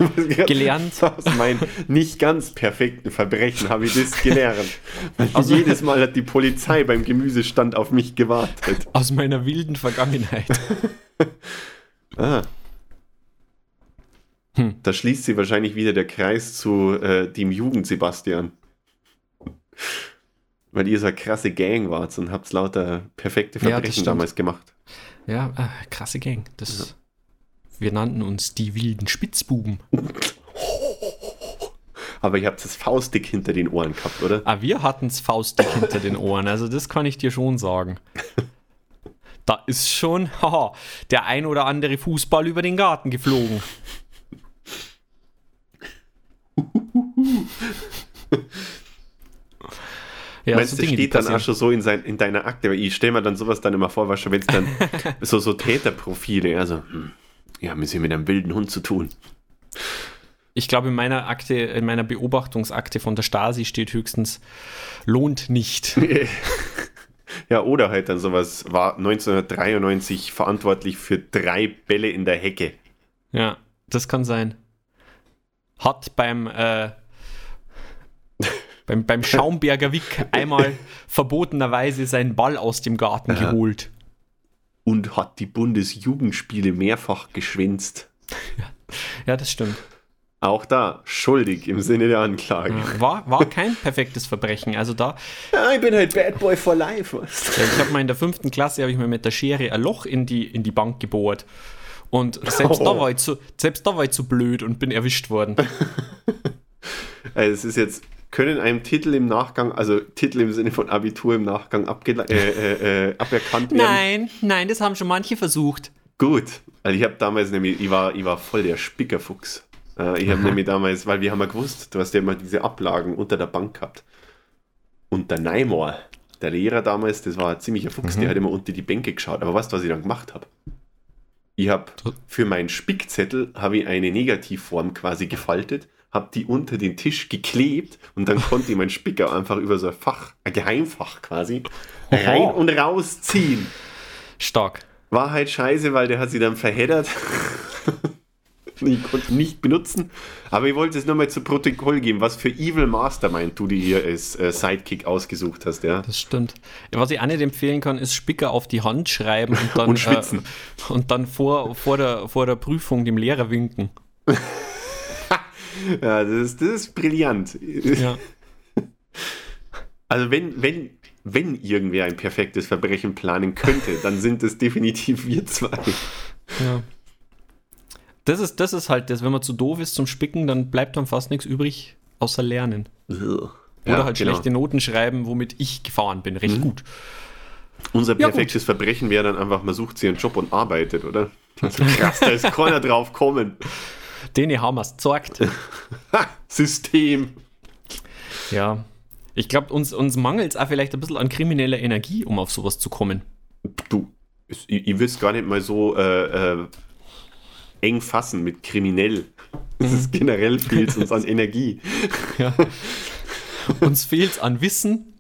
gelernt. Aus meinen nicht ganz perfekten Verbrechen habe ich das gelernt. (laughs) Also- jedes Mal hat die Polizei beim Gemüsestand auf mich gewartet. Aus meiner wilden Vergangenheit. (laughs) Ah. Da schließt sie wahrscheinlich wieder der Kreis zu äh, dem Jugend Sebastian. Weil ihr so eine krasse Gang wart und habt lauter perfekte Ja, Verbrechen stimmt. damals gemacht. Ja, äh, krasse Gang. Das, Wir nannten uns die wilden Spitzbuben. (laughs) Aber ihr habt das Faustdick hinter den Ohren gehabt, oder? Ah, wir hatten's faustdick hinter den Ohren, also das kann ich dir schon sagen. (laughs) Da ist schon (laughs) haha, der ein oder andere Fußball über den Garten geflogen. Ja, Meinst so du, die steht dann auch schon so in, sein, in deiner Akte? Weil ich stelle mir dann sowas dann immer vor, was schon, wenn es dann (laughs) so, so Täterprofile, also, hm, ja, wir es hier mit einem wilden Hund zu tun. Ich glaube, in meiner Akte, in meiner Beobachtungsakte von der Stasi steht höchstens lohnt nicht. (laughs) (laughs) Ja, oder halt dann sowas, war 1993 verantwortlich für drei Bälle in der Hecke. Ja, das kann sein. Hat beim, äh, beim, beim Schaumberger Wick einmal verbotenerweise seinen Ball aus dem Garten Ja. geholt. Und hat die Bundesjugendspiele mehrfach geschwänzt. Ja, das stimmt. Auch da schuldig im Sinne der Anklage. Ja, war, war kein perfektes Verbrechen. Also da, Ja, ich bin halt Bad Boy for Life. Äh, ich habe mal in der fünften Klasse, habe ich mir mit der Schere ein Loch in die, in die Bank gebohrt. Und selbst, da Oh. war ich zu, selbst da war ich zu blöd und bin erwischt worden. (laughs) Also es ist jetzt können einem Titel im Nachgang, also Titel im Sinne von Abitur im Nachgang abgele- äh, äh, äh, aberkannt werden? Nein, nein, das haben schon manche versucht. Gut, also ich habe damals nämlich, ich war, ich war voll der Spickerfuchs. Äh, ich habe nämlich damals, weil wir haben ja gewusst, du hast ja immer diese Ablagen unter der Bank gehabt. Und der Neymar, der Lehrer damals, das war ein ziemlicher Fuchs, der hat immer unter die Bänke geschaut. Aber weißt du, was ich dann gemacht habe? Ich habe für meinen Spickzettel habe ich eine Negativform quasi gefaltet, habe die unter den Tisch geklebt und dann konnte ich meinen Spicker einfach über so ein Fach, ein Geheimfach quasi, rein und rausziehen. Stark. War halt scheiße, weil der hat sie dann verheddert. (laughs) ich konnte ihn nicht benutzen. Aber ich wollte es nur mal zu Protokoll geben, was für Evil Mastermind du dir hier als äh, Sidekick ausgesucht hast, ja. Das stimmt. Was ich auch nicht empfehlen kann, ist Spicker auf die Hand schreiben und (laughs) dann, Und schwitzen. Äh, und dann vor, vor, der, vor der Prüfung dem Lehrer winken. (laughs) Ja, das ist, das ist brillant. Ja. Also wenn, wenn, wenn irgendwer ein perfektes Verbrechen planen könnte, dann sind es definitiv wir zwei. ja. Das ist, das ist halt das, wenn man zu doof ist zum Spicken, dann bleibt dann fast nichts übrig, außer lernen. Oder Ja, halt genau. schlechte Noten schreiben, womit ich gefahren bin. Recht gut. Unser Ja, perfektes Verbrechen wäre dann einfach, man sucht sich einen Job und arbeitet, oder? So krass, da ist keiner drauf kommen. Den haben wir es gezeigt. (laughs) System. Ja. Ich glaube, uns, uns mangelt es auch vielleicht ein bisschen an krimineller Energie, um auf sowas zu kommen. Du, ich, ich will es gar nicht mal so äh, äh, eng fassen mit kriminell. Es ist generell fehlt uns an Energie. (laughs) Ja. Uns fehlt es an Wissen.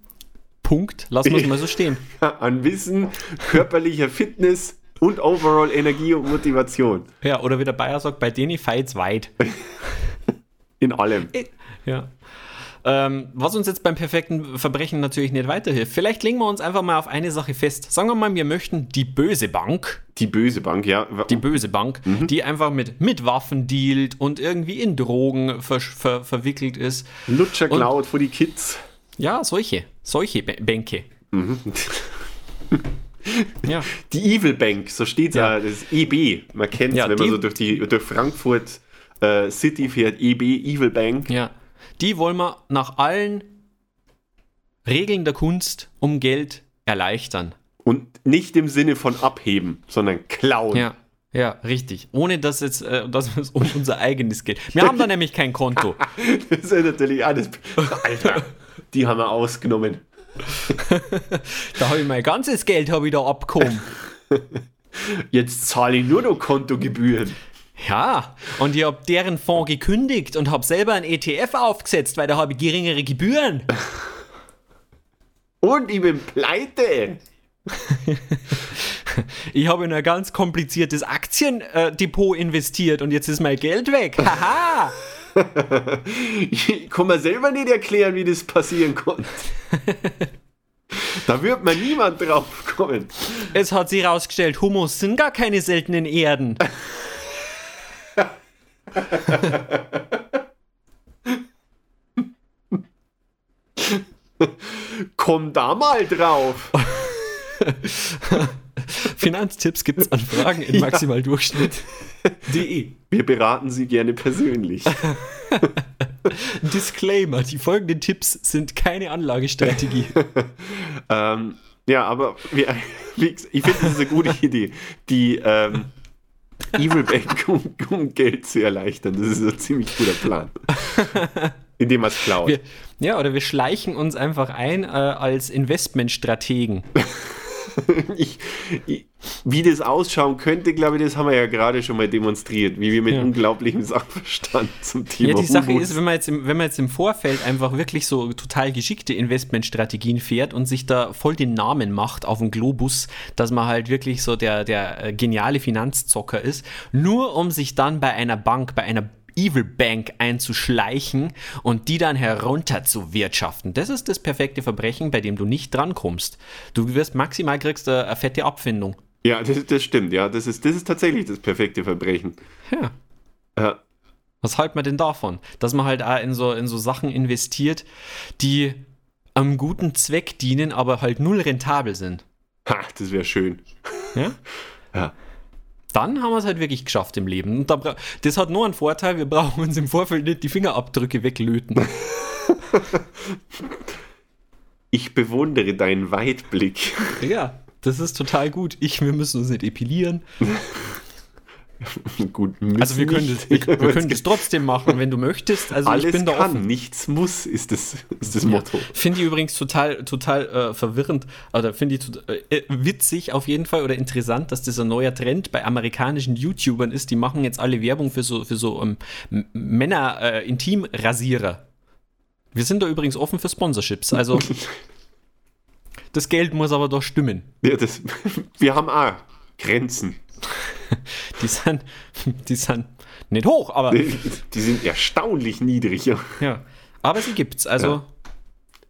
Punkt. Lassen wir es mal so stehen. (laughs) An Wissen, körperlicher Fitness und overall Energie und Motivation. Ja, oder wie der Bayer sagt, bei denen feit's weit. (laughs) In allem. Ja. Ähm, was uns jetzt beim perfekten Verbrechen natürlich nicht weiterhilft. Vielleicht legen wir uns einfach mal auf eine Sache fest. Sagen wir mal, wir möchten die böse Bank, Die böse Bank, ja. die böse Bank, die einfach mit, mit Waffen dealt und irgendwie in Drogen ver, ver, verwickelt ist. Lutscher klaut vor die Kids. Ja, solche, solche Bä- Bänke. (laughs) (laughs) ja, Die Evil Bank, so steht ja. Ja. das ist EB. Man kennt es, Ja, wenn man so durch, die, durch Frankfurt äh, City fährt. EB, Evil Bank. ja. Die wollen wir nach allen Regeln der Kunst um Geld erleichtern. Und nicht im Sinne von abheben, sondern klauen. Ja, ja, richtig. Ohne dass, jetzt, äh, dass es um unser eigenes Geld. Wir haben da (laughs) nämlich kein Konto. Das ist natürlich alles. Alter, die haben wir ausgenommen. Da habe ich mein ganzes Geld habe ich da abgekommen. (laughs) Jetzt zahle ich nur noch Kontogebühren. Ja, und ich habe deren Fonds gekündigt und habe selber ein ETF aufgesetzt, weil da habe ich geringere Gebühren. (laughs) Und ich bin pleite. (laughs) Ich habe in ein ganz kompliziertes Aktiendepot investiert und jetzt ist mein Geld weg. Haha! Ich kann mir selber nicht erklären, wie das passieren konnte. Da wird man niemand drauf kommen. Es hat sich herausgestellt, Humus sind gar keine seltenen Erden. Komm da mal drauf. (laughs) (laughs) Finanztipps gibt es an Fragen in maximaldurchschnitt.de. (laughs) Wir beraten Sie gerne persönlich. (laughs) Disclaimer: Die folgenden Tipps sind keine Anlagestrategie. ähm, ja, aber wir, ich finde, das ist eine gute Idee, die ähm, Evil Bank um, um Geld zu erleichtern. Das ist ein ziemlich guter Plan. Indem man es klaut. Wir, ja, oder wir schleichen uns einfach ein äh, als Investmentstrategen. (laughs) ich, ich, wie das ausschauen könnte, glaube ich, das haben wir ja gerade schon mal demonstriert, wie wir mit Ja. unglaublichem Sachverstand (laughs) zum Thema Ja, die Sache ist, wenn man, jetzt im, wenn man jetzt im Vorfeld einfach wirklich so total geschickte Investmentstrategien fährt und sich da voll den Namen macht auf dem Globus, dass man halt wirklich so der, der äh, geniale Finanzzocker ist, nur um sich dann bei einer Bank, bei einer Evil Bank einzuschleichen und die dann herunter zu wirtschaften. Das ist das perfekte Verbrechen, bei dem du nicht drankommst. Du wirst maximal kriegst äh, eine fette Abfindung. Ja, das, das stimmt, ja. Das ist, das ist tatsächlich das perfekte Verbrechen. Ja. Ja. Was halten wir denn davon? Dass man halt auch in so, in so Sachen investiert, die einem guten Zweck dienen, aber halt null rentabel sind. Ha, das wäre schön. Ja? Ja. Dann haben wir es halt wirklich geschafft im Leben. Und da das hat nur einen Vorteil, wir brauchen uns im Vorfeld nicht die Fingerabdrücke weglöten. (laughs) Ich bewundere deinen Weitblick. Ja, das ist total gut. Ich, wir müssen uns nicht epilieren. (laughs) (laughs) Gut, Also wir können, das, wir, (laughs) wir können das trotzdem machen, wenn du möchtest. Also Alles ich bin da kann, offen. nichts muss, ist das, ist das Motto. Finde ich übrigens total, total äh, verwirrend oder finde ich tot- äh, witzig auf jeden Fall oder interessant, dass das ein neuer Trend bei amerikanischen YouTubern ist. Die machen jetzt alle Werbung für so, für so ähm, Männer-Intim-Rasierer. Wir sind da übrigens offen für Sponsorships. Also (laughs) das Geld muss aber doch stimmen. Ja, das, wir haben auch Grenzen. (laughs) Die sind, die sind nicht hoch, aber Die sind erstaunlich niedrig. Ja. ja. Aber sie gibt's. Also Ja.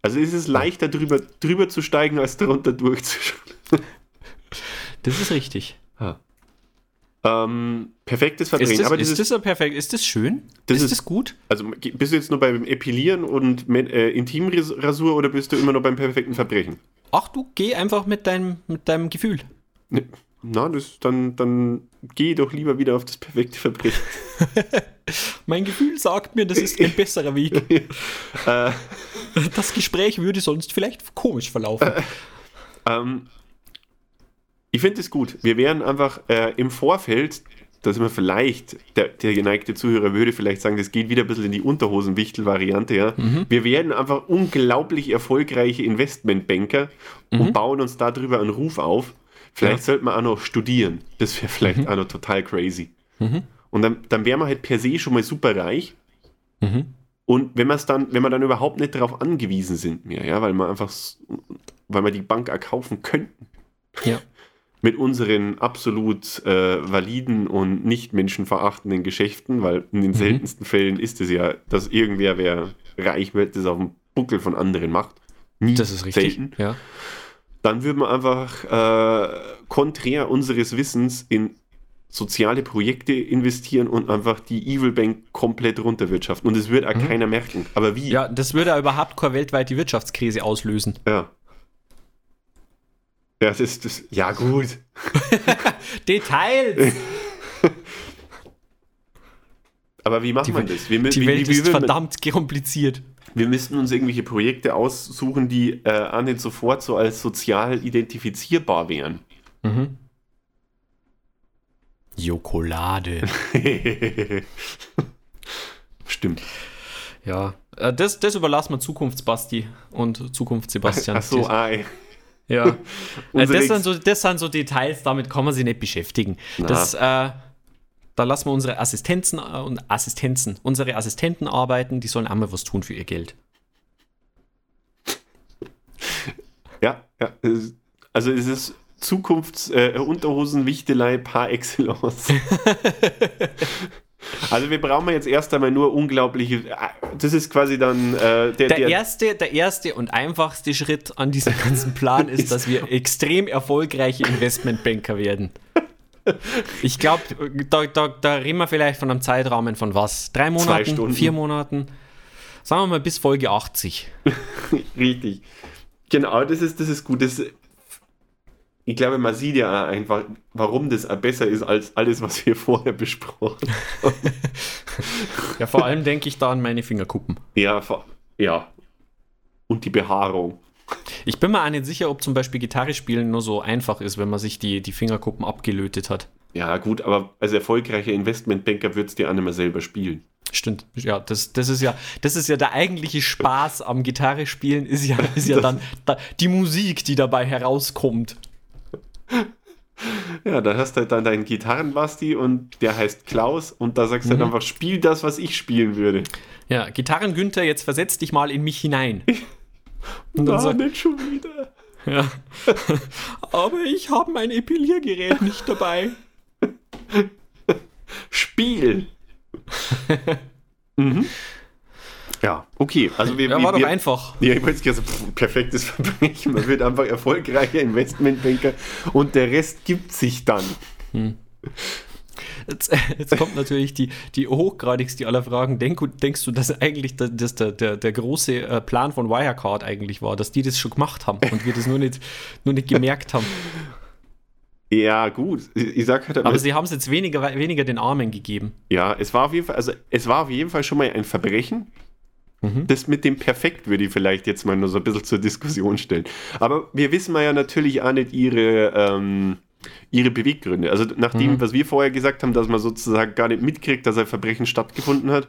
Also ist es leichter drüber, drüber zu steigen, als darunter durchzuschauen. (laughs) das ist richtig. Ähm, perfektes Verdrehen. Ist das, aber ist dieses, das ja perfekt? Ist das schön? Das ist, ist- das gut? also bist du jetzt nur beim Epilieren und äh, Intimrasur oder bist du immer noch beim perfekten Verbrechen? Ach, du geh einfach mit deinem, mit deinem Gefühl. Ne, Na, das, dann, dann geh doch lieber wieder auf das perfekte Verbrechen. (laughs) Mein Gefühl sagt mir, das ist ein besserer Weg. (laughs) Das Gespräch würde sonst vielleicht komisch verlaufen. Ähm, ich finde es gut. Wir wären einfach äh, im Vorfeld, dass man vielleicht, der, der geneigte Zuhörer würde vielleicht sagen, das geht wieder ein bisschen in die Unterhosenwichtel-Variante, ja. Wir werden einfach unglaublich erfolgreiche Investmentbanker und bauen uns darüber einen Ruf auf. Vielleicht sollte man auch noch studieren. Das wäre vielleicht auch noch total crazy. Und dann, dann wären wir halt per se schon mal super reich. Und wenn man es dann, wenn wir dann überhaupt nicht darauf angewiesen sind mehr, ja, weil man einfach, weil wir die Bank erkaufen könnten Ja. (laughs) mit unseren absolut äh, validen und nicht menschenverachtenden Geschäften, weil in Mhm. den seltensten Fällen ist es ja, dass irgendwer, wer reich wird, das auf dem Buckel von anderen macht. Nie Das ist richtig. selten. Ja. Dann würde man einfach äh, konträr unseres Wissens in soziale Projekte investieren und einfach die Evil Bank komplett runterwirtschaften. Und es wird auch keiner merken. Aber wie? Mhm. ja, das würde ja überhaupt keine weltweite Wirtschaftskrise auslösen. Ja. Ja, das ist das. Ja, gut. (laughs) Details! (laughs) Aber wie macht man das? Wir, mü- Die wie, Welt wie, wie ist verdammt kompliziert. Wir müssten uns irgendwelche Projekte aussuchen, die äh, auch nicht sofort so als sozial identifizierbar wären. Jokolade. (laughs) Stimmt. Ja. Äh, Das, das überlassen wir Zukunftsbasti und Zukunftssebastian. Ach so, Das- ei. Ja. (laughs) Äh, das, sind so, das sind so Details, damit kann man sich nicht beschäftigen. Das, äh, da lassen wir unsere Assistenzen äh, und Assistenzen, unsere Assistenten arbeiten, die sollen einmal was tun für ihr Geld. Ja, ja. es ist- Also es ist Zukunfts-Unterhosen-Wichtelei par excellence. (laughs) also wir brauchen jetzt erst einmal nur unglaubliche. Das ist quasi dann äh, der, Der erste, der erste und einfachste Schritt an diesem ganzen Plan ist, (laughs) dass wir extrem erfolgreiche Investmentbanker werden. (laughs) Ich glaube, da, da, da reden wir vielleicht von einem Zeitrahmen von was? Drei Monaten? Stunden. Vier Monaten? Sagen wir mal bis Folge 80. (laughs) Richtig. Genau, das ist, das ist gut. Das, ich glaube, man sieht ja einfach, warum das besser ist als alles, was wir vorher besprochen haben. Ja, vor allem denke ich da an meine Fingerkuppen. Ja, ja. Und die Behaarung. Ich bin mir auch nicht sicher, ob zum Beispiel Gitarre spielen nur so einfach ist, wenn man sich die, die Fingerkuppen abgelötet hat. Ja, gut, aber als erfolgreicher Investmentbanker würdest du ja auch nicht mehr selber spielen. Stimmt. Ja, das, das ist ja, das ist ja der eigentliche Spaß am Gitarre spielen, ist ja, ist ja dann da, die Musik, die dabei herauskommt. Ja, da hast du halt dann deinen Gitarrenbasti und der heißt Klaus und da sagst du Mhm. dann einfach, spiel das, was ich spielen würde. Ja, Gitarren Günther, jetzt versetz dich mal in mich hinein. (laughs) Und dann Ah, sagt, nicht schon wieder. (laughs) ja. (laughs) Aber ich habe mein Epiliergerät nicht dabei. Spiel! (laughs) mhm. Ja, okay. Also wir, Ja, wir, war doch wir, einfach. Ja, ich wollte sagen, perfektes Verbrechen. Man wird einfach erfolgreicher Investmentbanker und der Rest gibt sich dann. Jetzt, (laughs) jetzt kommt natürlich die, die hochgradigste aller Fragen. Denk, denkst du, dass eigentlich der, dass der, der, der große äh, Plan von Wirecard eigentlich war, dass die das schon gemacht haben und wir das nur nicht, nur nicht gemerkt haben? Ja, gut. Ich, sag halt, Aber sie haben es jetzt weniger, weniger den Armen gegeben. ja, es war auf jeden Fall, also es war auf jeden Fall schon mal ein Verbrechen. Das mit dem Perfekt würde ich vielleicht jetzt mal nur so ein bisschen zur Diskussion stellen. Aber wir wissen ja natürlich auch nicht ihre, ähm, ihre Beweggründe. Also nach dem, was wir vorher gesagt haben, dass man sozusagen gar nicht mitkriegt, dass ein Verbrechen stattgefunden hat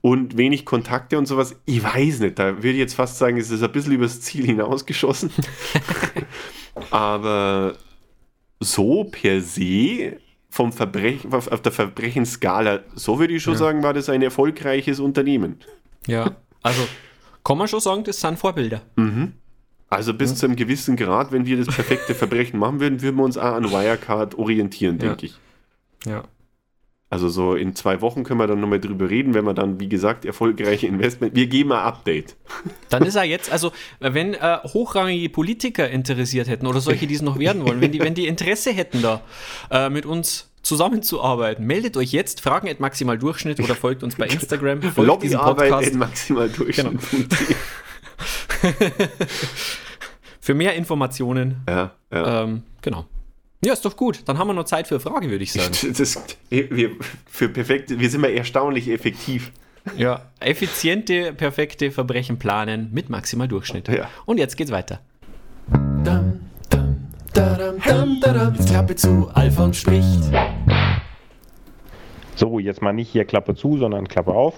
und wenig Kontakte und sowas, ich weiß nicht. Da würde ich jetzt fast sagen, es ist ein bisschen übers Ziel hinausgeschossen. (laughs) Aber so per se vom Verbrechen, auf der Verbrechensskala, so würde ich schon sagen, war das ein erfolgreiches Unternehmen. Ja, also kann man schon sagen, das sind Vorbilder. Also bis zu einem gewissen Grad, wenn wir das perfekte (laughs) Verbrechen machen würden, würden wir uns auch an Wirecard orientieren, Ja. denke ich. Ja. Also so in zwei Wochen können wir dann nochmal drüber reden, wenn wir dann, wie gesagt, erfolgreiche Investment. Wir geben ein Update. (laughs) Dann ist er jetzt, also wenn äh, hochrangige Politiker interessiert hätten oder solche, die es noch werden wollen, wenn die, wenn die Interesse hätten, da äh, mit uns zusammenzuarbeiten, meldet euch jetzt, fragen at maximal Durchschnitt oder folgt uns bei (laughs) Instagram, folgt diesem Lobbyarbeit Podcast in maximal Durchschnitt. (laughs) für mehr Informationen. Ja, ja. Ähm, genau. Ja, ist doch gut. Dann haben wir noch Zeit für Frage, würde ich sagen. (laughs) Das, wir, für perfekt, wir sind mal erstaunlich effektiv. Ja, effiziente, perfekte Verbrechen planen mit maximal Durchschnitt. Ja. Und jetzt geht's weiter. Dam, dam, dadam, dam, dadam. Jetzt Klappe zu, Alfons spricht. So, jetzt mal nicht hier Klappe zu, sondern Klappe auf.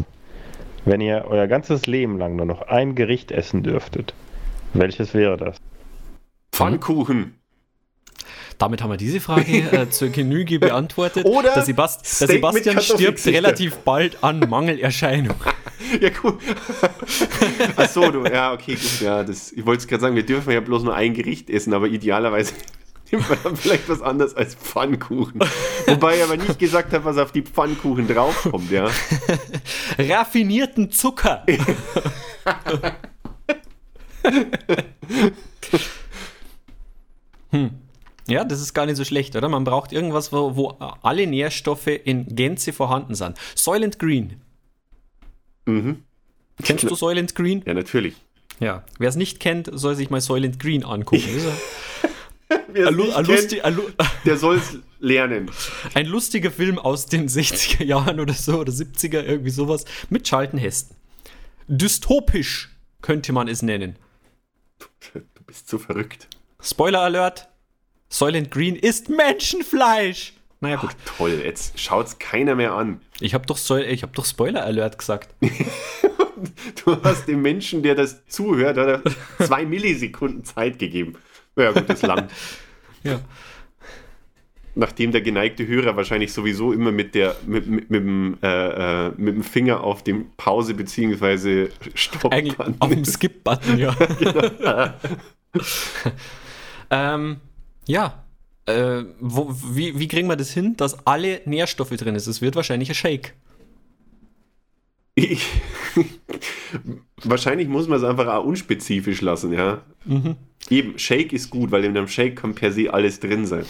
Wenn ihr euer ganzes Leben lang nur noch ein Gericht essen dürftet, welches wäre das? Pfannkuchen. Damit haben wir diese Frage äh, (laughs) zur Genüge beantwortet. Oder der, Sebast der Sebastian stirbt relativ bald an Mangelerscheinung. Ja, cool. (laughs) Achso, du, ja, okay, gut. Ja, das, ich wollte es gerade sagen, wir dürfen ja bloß nur ein Gericht essen, aber idealerweise (laughs) nimmt man dann vielleicht was anderes als Pfannkuchen. Wobei ich aber nicht gesagt habe, was auf die Pfannkuchen draufkommt, ja. (laughs) Raffinierten Zucker. (laughs) hm. Ja, das ist gar nicht so schlecht, oder? Man braucht irgendwas, wo, wo alle Nährstoffe in Gänze vorhanden sind. Soylent Green. Mhm. Kennst du Soylent Green? Ja, natürlich. Ja.Wer es nicht kennt, soll sich mal Soylent Green angucken. Wer es nicht ein, kennt, der soll es lernen. (laughs) ein lustiger Film aus den (laughs) 60er Jahren oder so, oder 70er, irgendwie sowas, mit Charlton Heston. Dystopisch könnte man es nennen. Du bist so verrückt. Spoiler Alert: Soylent Green ist Menschenfleisch. Naja, gut. Toll, jetzt schaut's keiner mehr an. Ich habe doch, Soil ich hab doch Spoiler Alert gesagt. (laughs) Du hast dem Menschen, der das zuhört, zwei Millisekunden Zeit gegeben. Ja, gut, das lang. (laughs) Ja. Nachdem der geneigte Hörer wahrscheinlich sowieso immer mit, der, mit, mit, mit, dem, äh, äh, mit dem Finger auf dem Pause- bzw. stopp Eigentlich auf dem Skip-Button, ja. (laughs) (laughs) ähm, ja. Äh, wo, wie, wie kriegen wir das hin, dass alle Nährstoffe drin ist? Es wird wahrscheinlich ein Shake. Ich, wahrscheinlich muss man es einfach auch unspezifisch lassen, ja. Eben, Shake ist gut, weil in einem Shake kann per se alles drin sein.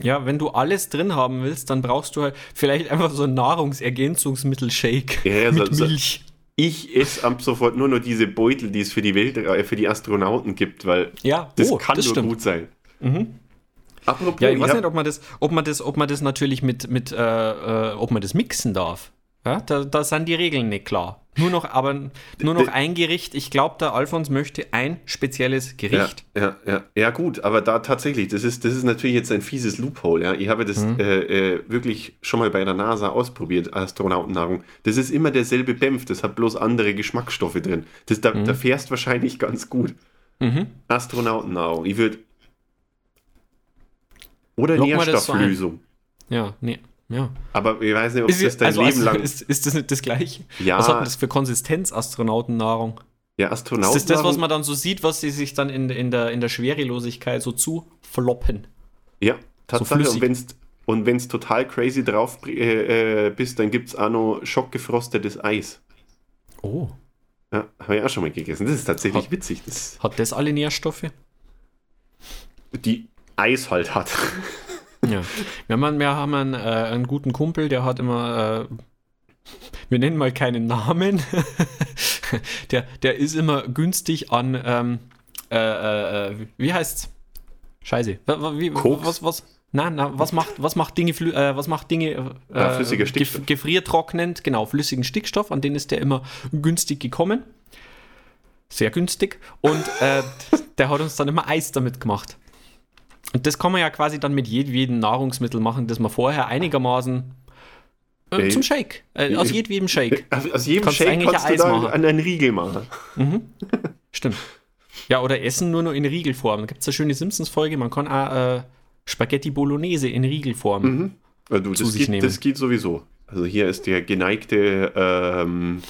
Ja, wenn du alles drin haben willst, dann brauchst du halt vielleicht einfach so ein Nahrungsergänzungsmittel-Shake Ja, (laughs) mit so- Milch. Ich esse ab sofort nur noch diese Beutel, die es für die Welt, äh, für die Astronauten gibt, weil Ja, das oh, kann das nur stimmt. gut sein. Apropos, Ja, ich weiß hab- nicht, ob man das, ob man das, ob man das natürlich mit, mit äh, äh, ob man das mixen darf. Ja, da, da sind die Regeln nicht klar. Nur noch, aber nur noch ein Gericht. Ich glaube, der Alfons möchte ein spezielles Ja, Gericht. ja, ja, ja, gut, aber da tatsächlich, das ist, das ist natürlich jetzt ein fieses Loophole. Ja. Ich habe das Mhm. äh, äh, wirklich schon mal bei der NASA ausprobiert, Astronautennahrung. Das ist immer derselbe Dämpf, das hat bloß andere Geschmacksstoffe drin. Das, da, Mhm. da fährst wahrscheinlich ganz gut. Astronautennahrung, ich würde. Oder so ein? Nährstofflösung. Ja, nee. Ja. Aber ich weiß nicht, ob Ist, das dein also, Leben also, lang. ist, ist das nicht das gleiche? Ja. Was hat denn das für Konsistenz, Astronautennahrung? ja, Ist Astronautennahrung. das das, was man dann so sieht, was sie sich dann in, in, der, in der Schwerelosigkeit so zufloppen? Ja, Tatsache. flüssig. und wenn's und wenn's total crazy drauf äh, äh, bist, dann gibt es auch noch schockgefrostetes Eis. Oh. Ja, habe ich auch schon mal gegessen. Das ist tatsächlich Hat- witzig, dass Hat das alle Nährstoffe? die Eis halt hat. Ja. Wir haben, wir haben einen, äh, einen guten Kumpel, der hat immer, äh, wir nennen mal keinen Namen, (laughs) der, der ist immer günstig an, ähm, äh, äh, äh, wie heißt's? Scheiße. Wie, Koks? Was, was? Nein, na, was macht, was macht Dinge, äh, was macht Dinge äh, Ja, flüssiger Stickstoff. gef gefriertrocknend, genau, flüssigen Stickstoff, an den ist der immer günstig gekommen. Sehr günstig. Und äh, der hat uns dann immer Eis damit gemacht. Und das kann man ja quasi dann mit jedem Nahrungsmittel machen, das man vorher einigermaßen äh, zum Shake. Äh, aus jedem Shake. Aus jedem Kannst du Shake kannst ein du Eis da machen. an einen Riegel machen. (laughs) Stimmt. Ja, oder Essen nur noch in Riegelform. Da gibt es eine schöne Simpsons-Folge, man kann auch äh, Spaghetti Bolognese in Riegelform. Mhm. Ja, du, Zu sich geht, nehmen. das geht sowieso. Also hier ist der geneigte, ähm,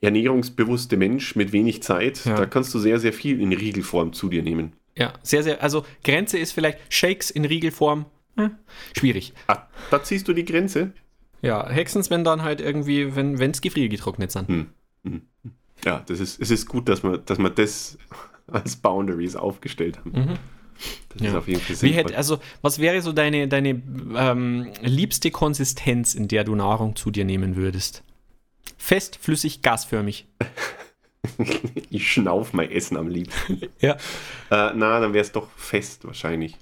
ernährungsbewusste Mensch mit wenig Zeit. Ja. Da kannst du sehr, sehr viel in Riegelform zu dir nehmen. Ja, sehr, sehr. Also Grenze ist vielleicht Shakes in Riegelform. Hm, schwierig. Ah, da ziehst du die Grenze. Ja, Hexens, wenn dann halt irgendwie, wenn es gefriergetrocknet sind. Hm. Ja, das ist, es ist gut, dass wir, dass wir das (laughs) als Boundaries aufgestellt haben. Das ist Ja. auf jeden Fall Wie sinnvoll. hätte, also, was wäre so deine, deine ähm, liebste Konsistenz, in der du Nahrung zu dir nehmen würdest? Fest, flüssig, gasförmig. (laughs) (laughs) ich schnauf mein Essen am liebsten. (laughs) Ja. äh, na, dann wäre es doch fest wahrscheinlich.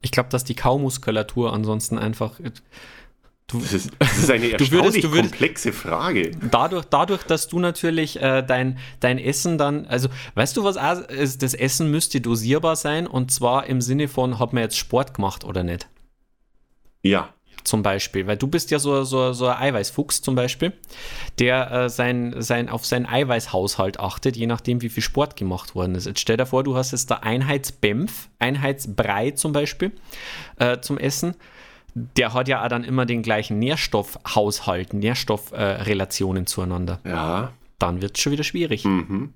Ich glaube, dass die Kaumuskulatur ansonsten einfach. Du, Das ist, das ist eine (laughs) würdest- erstaunlich du würdest- komplexe Frage. dadurch, dadurch, dass du natürlich äh, dein, dein Essen dann, also weißt du was, ist, das Essen müsste dosierbar sein und zwar im Sinne von, hat man jetzt Sport gemacht oder nicht? Ja, Zum Beispiel, weil du bist ja so, so, so ein Eiweißfuchs zum Beispiel, der äh, sein, sein, auf seinen Eiweißhaushalt achtet, je nachdem, wie viel Sport gemacht worden ist. Jetzt stell dir vor, du hast jetzt da Einheitsbämpf, Einheitsbrei zum Beispiel äh, zum Essen. Der hat ja auch dann immer den gleichen Nährstoffhaushalt, Nährstoffrelationen äh, zueinander. ja. Dann wird es schon wieder schwierig. Mhm.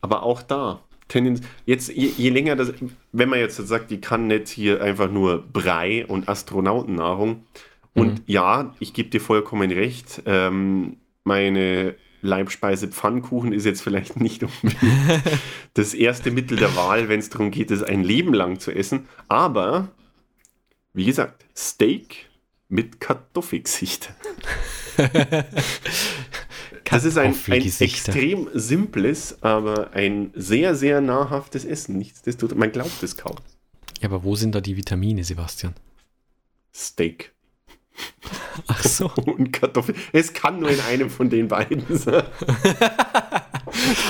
Aber auch da, Tendenz, jetzt je, je länger das, wenn man jetzt sagt, die kann nicht hier einfach nur Brei und Astronautennahrung. Und ja, ich gebe dir vollkommen recht, ähm, meine Leibspeise Pfannkuchen ist jetzt vielleicht (laughs) nicht unbedingt das erste Mittel der Wahl, wenn es darum geht, es ein Leben lang zu essen. Aber, wie gesagt, Steak mit Kartoffelgesicht. (laughs) Das ist ein, ein extrem simples, aber ein sehr, sehr nahrhaftes Essen. Nichtsdestotrotz, man glaubt es kaum. Ja, aber wo sind da die Vitamine, Sebastian? Steak (laughs) Ach so. (laughs) und Kartoffel. Es kann nur in einem von den beiden (laughs) sein.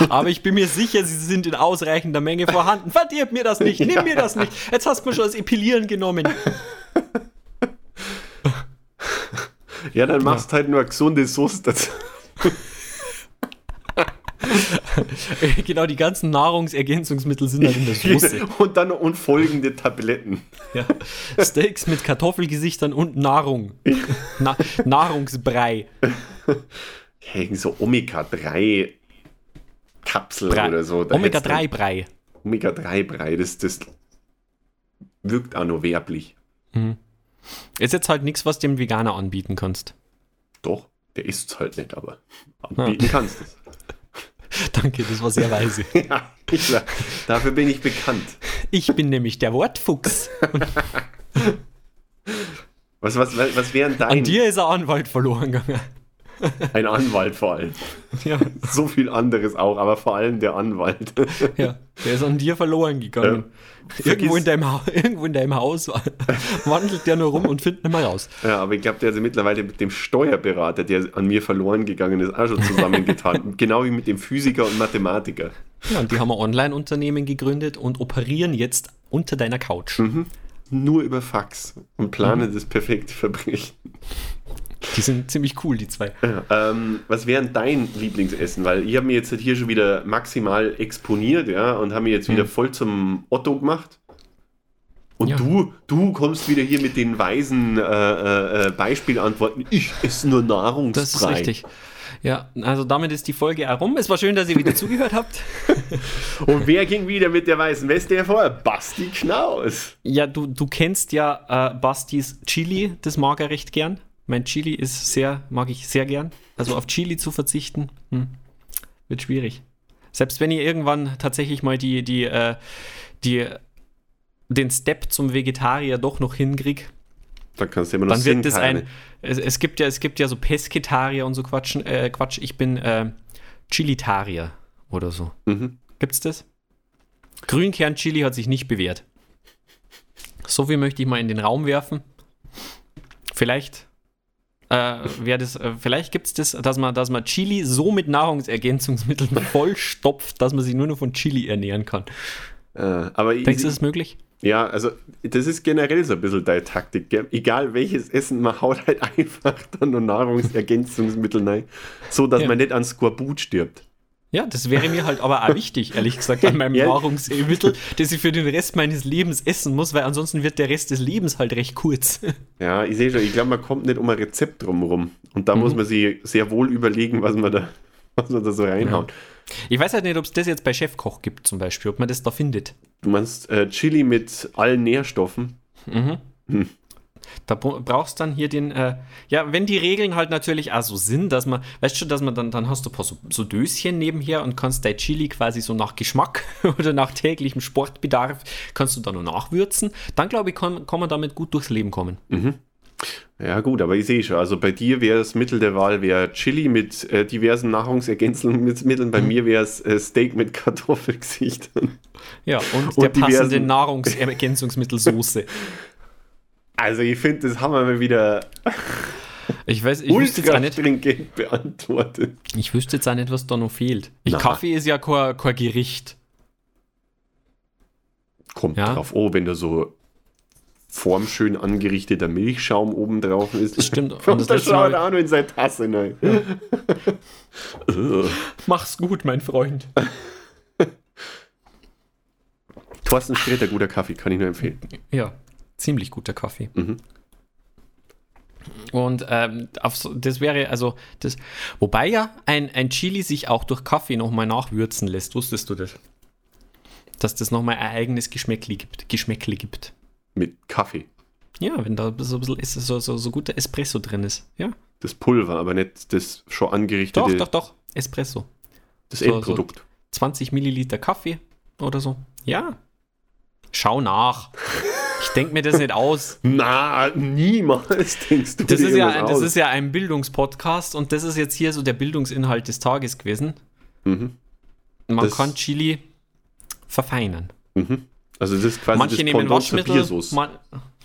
Aber ich bin mir sicher, sie sind in ausreichender Menge vorhanden. Verdirb mir das nicht, nimm mir das nicht. Jetzt hast du mir schon das Epilieren genommen. Ja, dann machst halt nur eine gesunde Soße dazu. (laughs) genau, die ganzen Nahrungsergänzungsmittel sind halt in der Soße. (laughs) Und dann und folgende Tabletten. Ja. Steaks mit Kartoffelgesichtern und Nahrung. (laughs) Na Nahrungsbrei. Hey, so Omega-3 Kapsel Brei. oder so. Da hättest du- Omega-3-Brei. Omega-3-Brei, das, das wirkt auch nur werblich. Ist jetzt halt nichts, was du dem Veganer anbieten kannst. Doch, der isst es halt nicht, aber anbieten kannst du es. (laughs) Danke, das war sehr weise. (laughs) Ja, ich, dafür bin ich bekannt. Ich bin nämlich der Wortfuchs. (laughs) Was, was, was wären dein An dir ist ein Anwalt verloren gegangen. (laughs) ein Anwalt vor allem? Ja, So viel anderes auch, aber vor allem der Anwalt. ja, der ist an dir verloren gegangen. irgendwo, in deinem Ha- (laughs) irgendwo in deinem Haus (laughs) wandelt der nur rum und findet nicht mehr raus. Ja, aber ich glaube, der ist mittlerweile mit dem Steuerberater, der an mir verloren gegangen ist, auch schon zusammengetan. genau wie mit dem Physiker und Mathematiker. Ja, und die haben ein Online-Unternehmen gegründet und operieren jetzt unter deiner Couch. Nur über Fax und planen das perfekte Verbrechen. Die sind ziemlich cool, die zwei. Ähm, was wäre denn dein Lieblingsessen? Weil ich habe mir jetzt hier schon wieder maximal exponiert, ja, und habe mir jetzt wieder voll zum Otto gemacht. Und Ja. du, du kommst wieder hier mit den weisen äh, äh, äh, Beispielantworten. Ich esse nur Nahrungsbrei. Das ist richtig. Ja, also damit ist die Folge herum. Es war schön, dass ihr wieder (laughs) zugehört habt. Und wer ging wieder mit der weißen Weste hervor? Basti Knaus. Ja, du, du kennst ja äh, Bastis Chili, das mag er recht gern. Mein Chili ist sehr, mag ich sehr gern. Also auf Chili zu verzichten, hm, wird schwierig. Selbst wenn ihr irgendwann tatsächlich mal die, die, äh, die, den Step zum Vegetarier doch noch hinkrieg, Da kannst du immer noch dann wird das ein. Es, es, gibt ja, es gibt ja so Pesketarier und so Quatschen, äh, Quatsch. Ich bin äh, Chilitarier oder so. Mhm. Gibt's das? Grünkern-Chili hat sich nicht bewährt. So viel möchte ich mal in den Raum werfen. Vielleicht äh, wäre das, äh, vielleicht gibt es das, dass man, dass man Chili so mit Nahrungsergänzungsmitteln (laughs) vollstopft, dass man sich nur noch von Chili ernähren kann. Äh, aber Denkst du, das ist möglich? Ja, also das ist generell so ein bisschen deine Taktik. Gell? Egal welches Essen, man haut halt (laughs) einfach dann nur Nahrungsergänzungsmittel rein, so dass Ja. man nicht an Skorbut stirbt. Ja, das wäre mir halt aber auch wichtig, ehrlich gesagt, an meinem (laughs) Ja. Nahrungsmittel, das ich für den Rest meines Lebens essen muss, weil ansonsten wird der Rest des Lebens halt recht kurz. (laughs) Ja, ich sehe schon, ich glaube, man kommt nicht um ein Rezept drumherum. Und da Mhm. muss man sich sehr wohl überlegen, was man da, was man da so reinhaut. Ich weiß halt nicht, ob es das jetzt bei Chefkoch gibt zum Beispiel, ob man das da findet. Du meinst äh, Chili mit allen Nährstoffen? Da bra- brauchst dann hier den, äh, ja, wenn die Regeln halt natürlich auch so sind, dass man, weißt du, dass man dann, dann hast du ein paar so, so Döschen nebenher und kannst dein Chili quasi so nach Geschmack (laughs) oder nach täglichem Sportbedarf, kannst du da noch nachwürzen. Dann glaube ich, kann, kann man damit gut durchs Leben kommen. Ja gut, aber ich sehe schon, also bei dir wäre das Mittel der Wahl wäre Chili mit äh, diversen Nahrungsergänzungsmitteln, Mhm. bei mir wäre es äh, Steak mit Kartoffelgesichtern. (laughs) Ja, und, Und der passende Nahrungsergänzungsmittelsoße. (laughs) Also ich finde, das haben wir mal wieder (laughs) Ich weiß, ich wüsste jetzt nicht, beantwortet. ich wüsste jetzt auch nicht, was da noch fehlt. Ich. Kaffee ist ja kein, kein Gericht. Kommt Ja. drauf, oh, wenn da so formschön angerichteter Milchschaum oben drauf ist. Das stimmt. Und Und das schaut noch in seine Tasse rein. (laughs) Mach's gut, mein Freund. Thorsten Sträter, guter Kaffee, kann ich nur empfehlen. Ja, ziemlich guter Kaffee. Mhm. Und ähm, auf das wäre also das. Wobei ja ein, ein Chili sich auch durch Kaffee nochmal nachwürzen lässt. Wusstest du das? Dass das nochmal ein eigenes Geschmäckli gibt. Geschmäckli gibt. Mit Kaffee. Ja, wenn da so ein bisschen es- so, so, so guter Espresso drin ist. Ja. Das Pulver, aber nicht das schon angerichtete, Doch, doch, doch. Espresso. das so- so- Endprodukt. 20 Milliliter Kaffee oder so. Ja. Schau nach. Ich denke mir das nicht aus. (laughs) Na, niemals denkst du Das dir ist, ja, das aus. ist ja ein Bildungspodcast und das ist jetzt hier so der Bildungsinhalt des Tages gewesen. Mhm. Man Das- kann Chili verfeinern. Mhm. Also das ist quasi manche das nehmen Pendant Waschmittel. Biersauce. Man,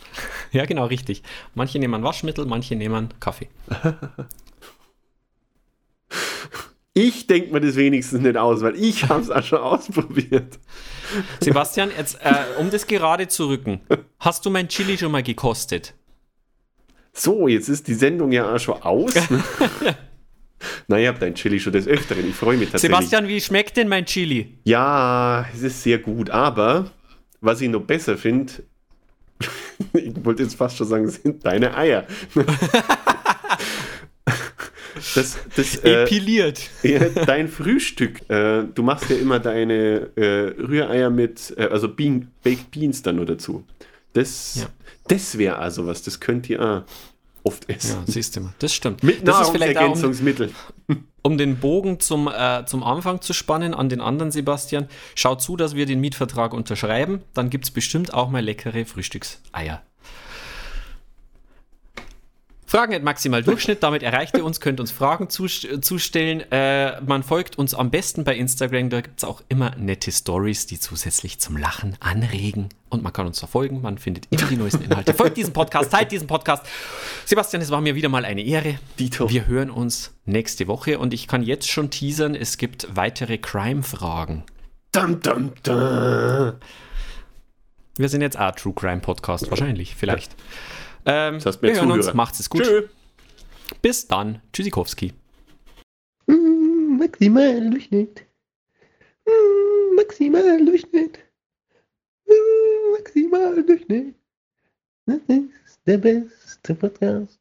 (laughs) ja, genau, richtig. Manche nehmen Waschmittel, manche nehmen Kaffee. (laughs) Ich denke mir das wenigstens nicht aus, weil ich habe es auch schon ausprobiert. (laughs) Sebastian, jetzt, äh, um das gerade zu rücken, hast du mein Chili schon mal gekostet? So, jetzt ist die Sendung ja auch schon aus. Na, ihr habt dein Chili schon des Öfteren. Ich freue mich tatsächlich. Sebastian, wie schmeckt denn mein Chili? Ja, es ist sehr gut, aber was ich noch besser finde, (laughs) ich wollte jetzt fast schon sagen, sind deine Eier. (laughs) Das, das, äh, Epiliert. (laughs) ja, dein Frühstück, äh, du machst ja immer deine äh, Rühreier mit, äh, also Bean, Baked Beans dann nur dazu. Das, Ja. das wäre also was, das könnt ihr auch oft essen. Ja, siehst du mal. Das stimmt. Mit das ist vielleicht auch. Um den Bogen zum, äh, zum Anfang zu spannen an den anderen Sebastian. Schau zu, dass wir den Mietvertrag unterschreiben. Dann gibt es bestimmt auch mal leckere Frühstückseier. Fragen at maximal Durchschnitt, damit erreicht ihr uns, könnt uns Fragen zust- zustellen. Äh, man folgt uns am besten bei Instagram, da gibt es auch immer nette Stories, die zusätzlich zum Lachen anregen. Und man kann uns verfolgen, man findet immer die neuesten Inhalte. Folgt diesem Podcast, teilt diesen Podcast. Sebastian, es war mir wieder mal eine Ehre. Dito. Wir hören uns nächste Woche und ich kann jetzt schon teasern, es gibt weitere Crime-Fragen. Dum, dum, dum. Wir sind jetzt auch True Crime Podcast, wahrscheinlich, vielleicht. Ähm, Das heißt wir hören uns, macht's es gut. Tschö. Bis dann. Tschüssikowski. Mm, Maximal Durchschnitt. Mm, Maximal Durchschnitt. Mm, Maximal Durchschnitt. Das ist der beste Podcast.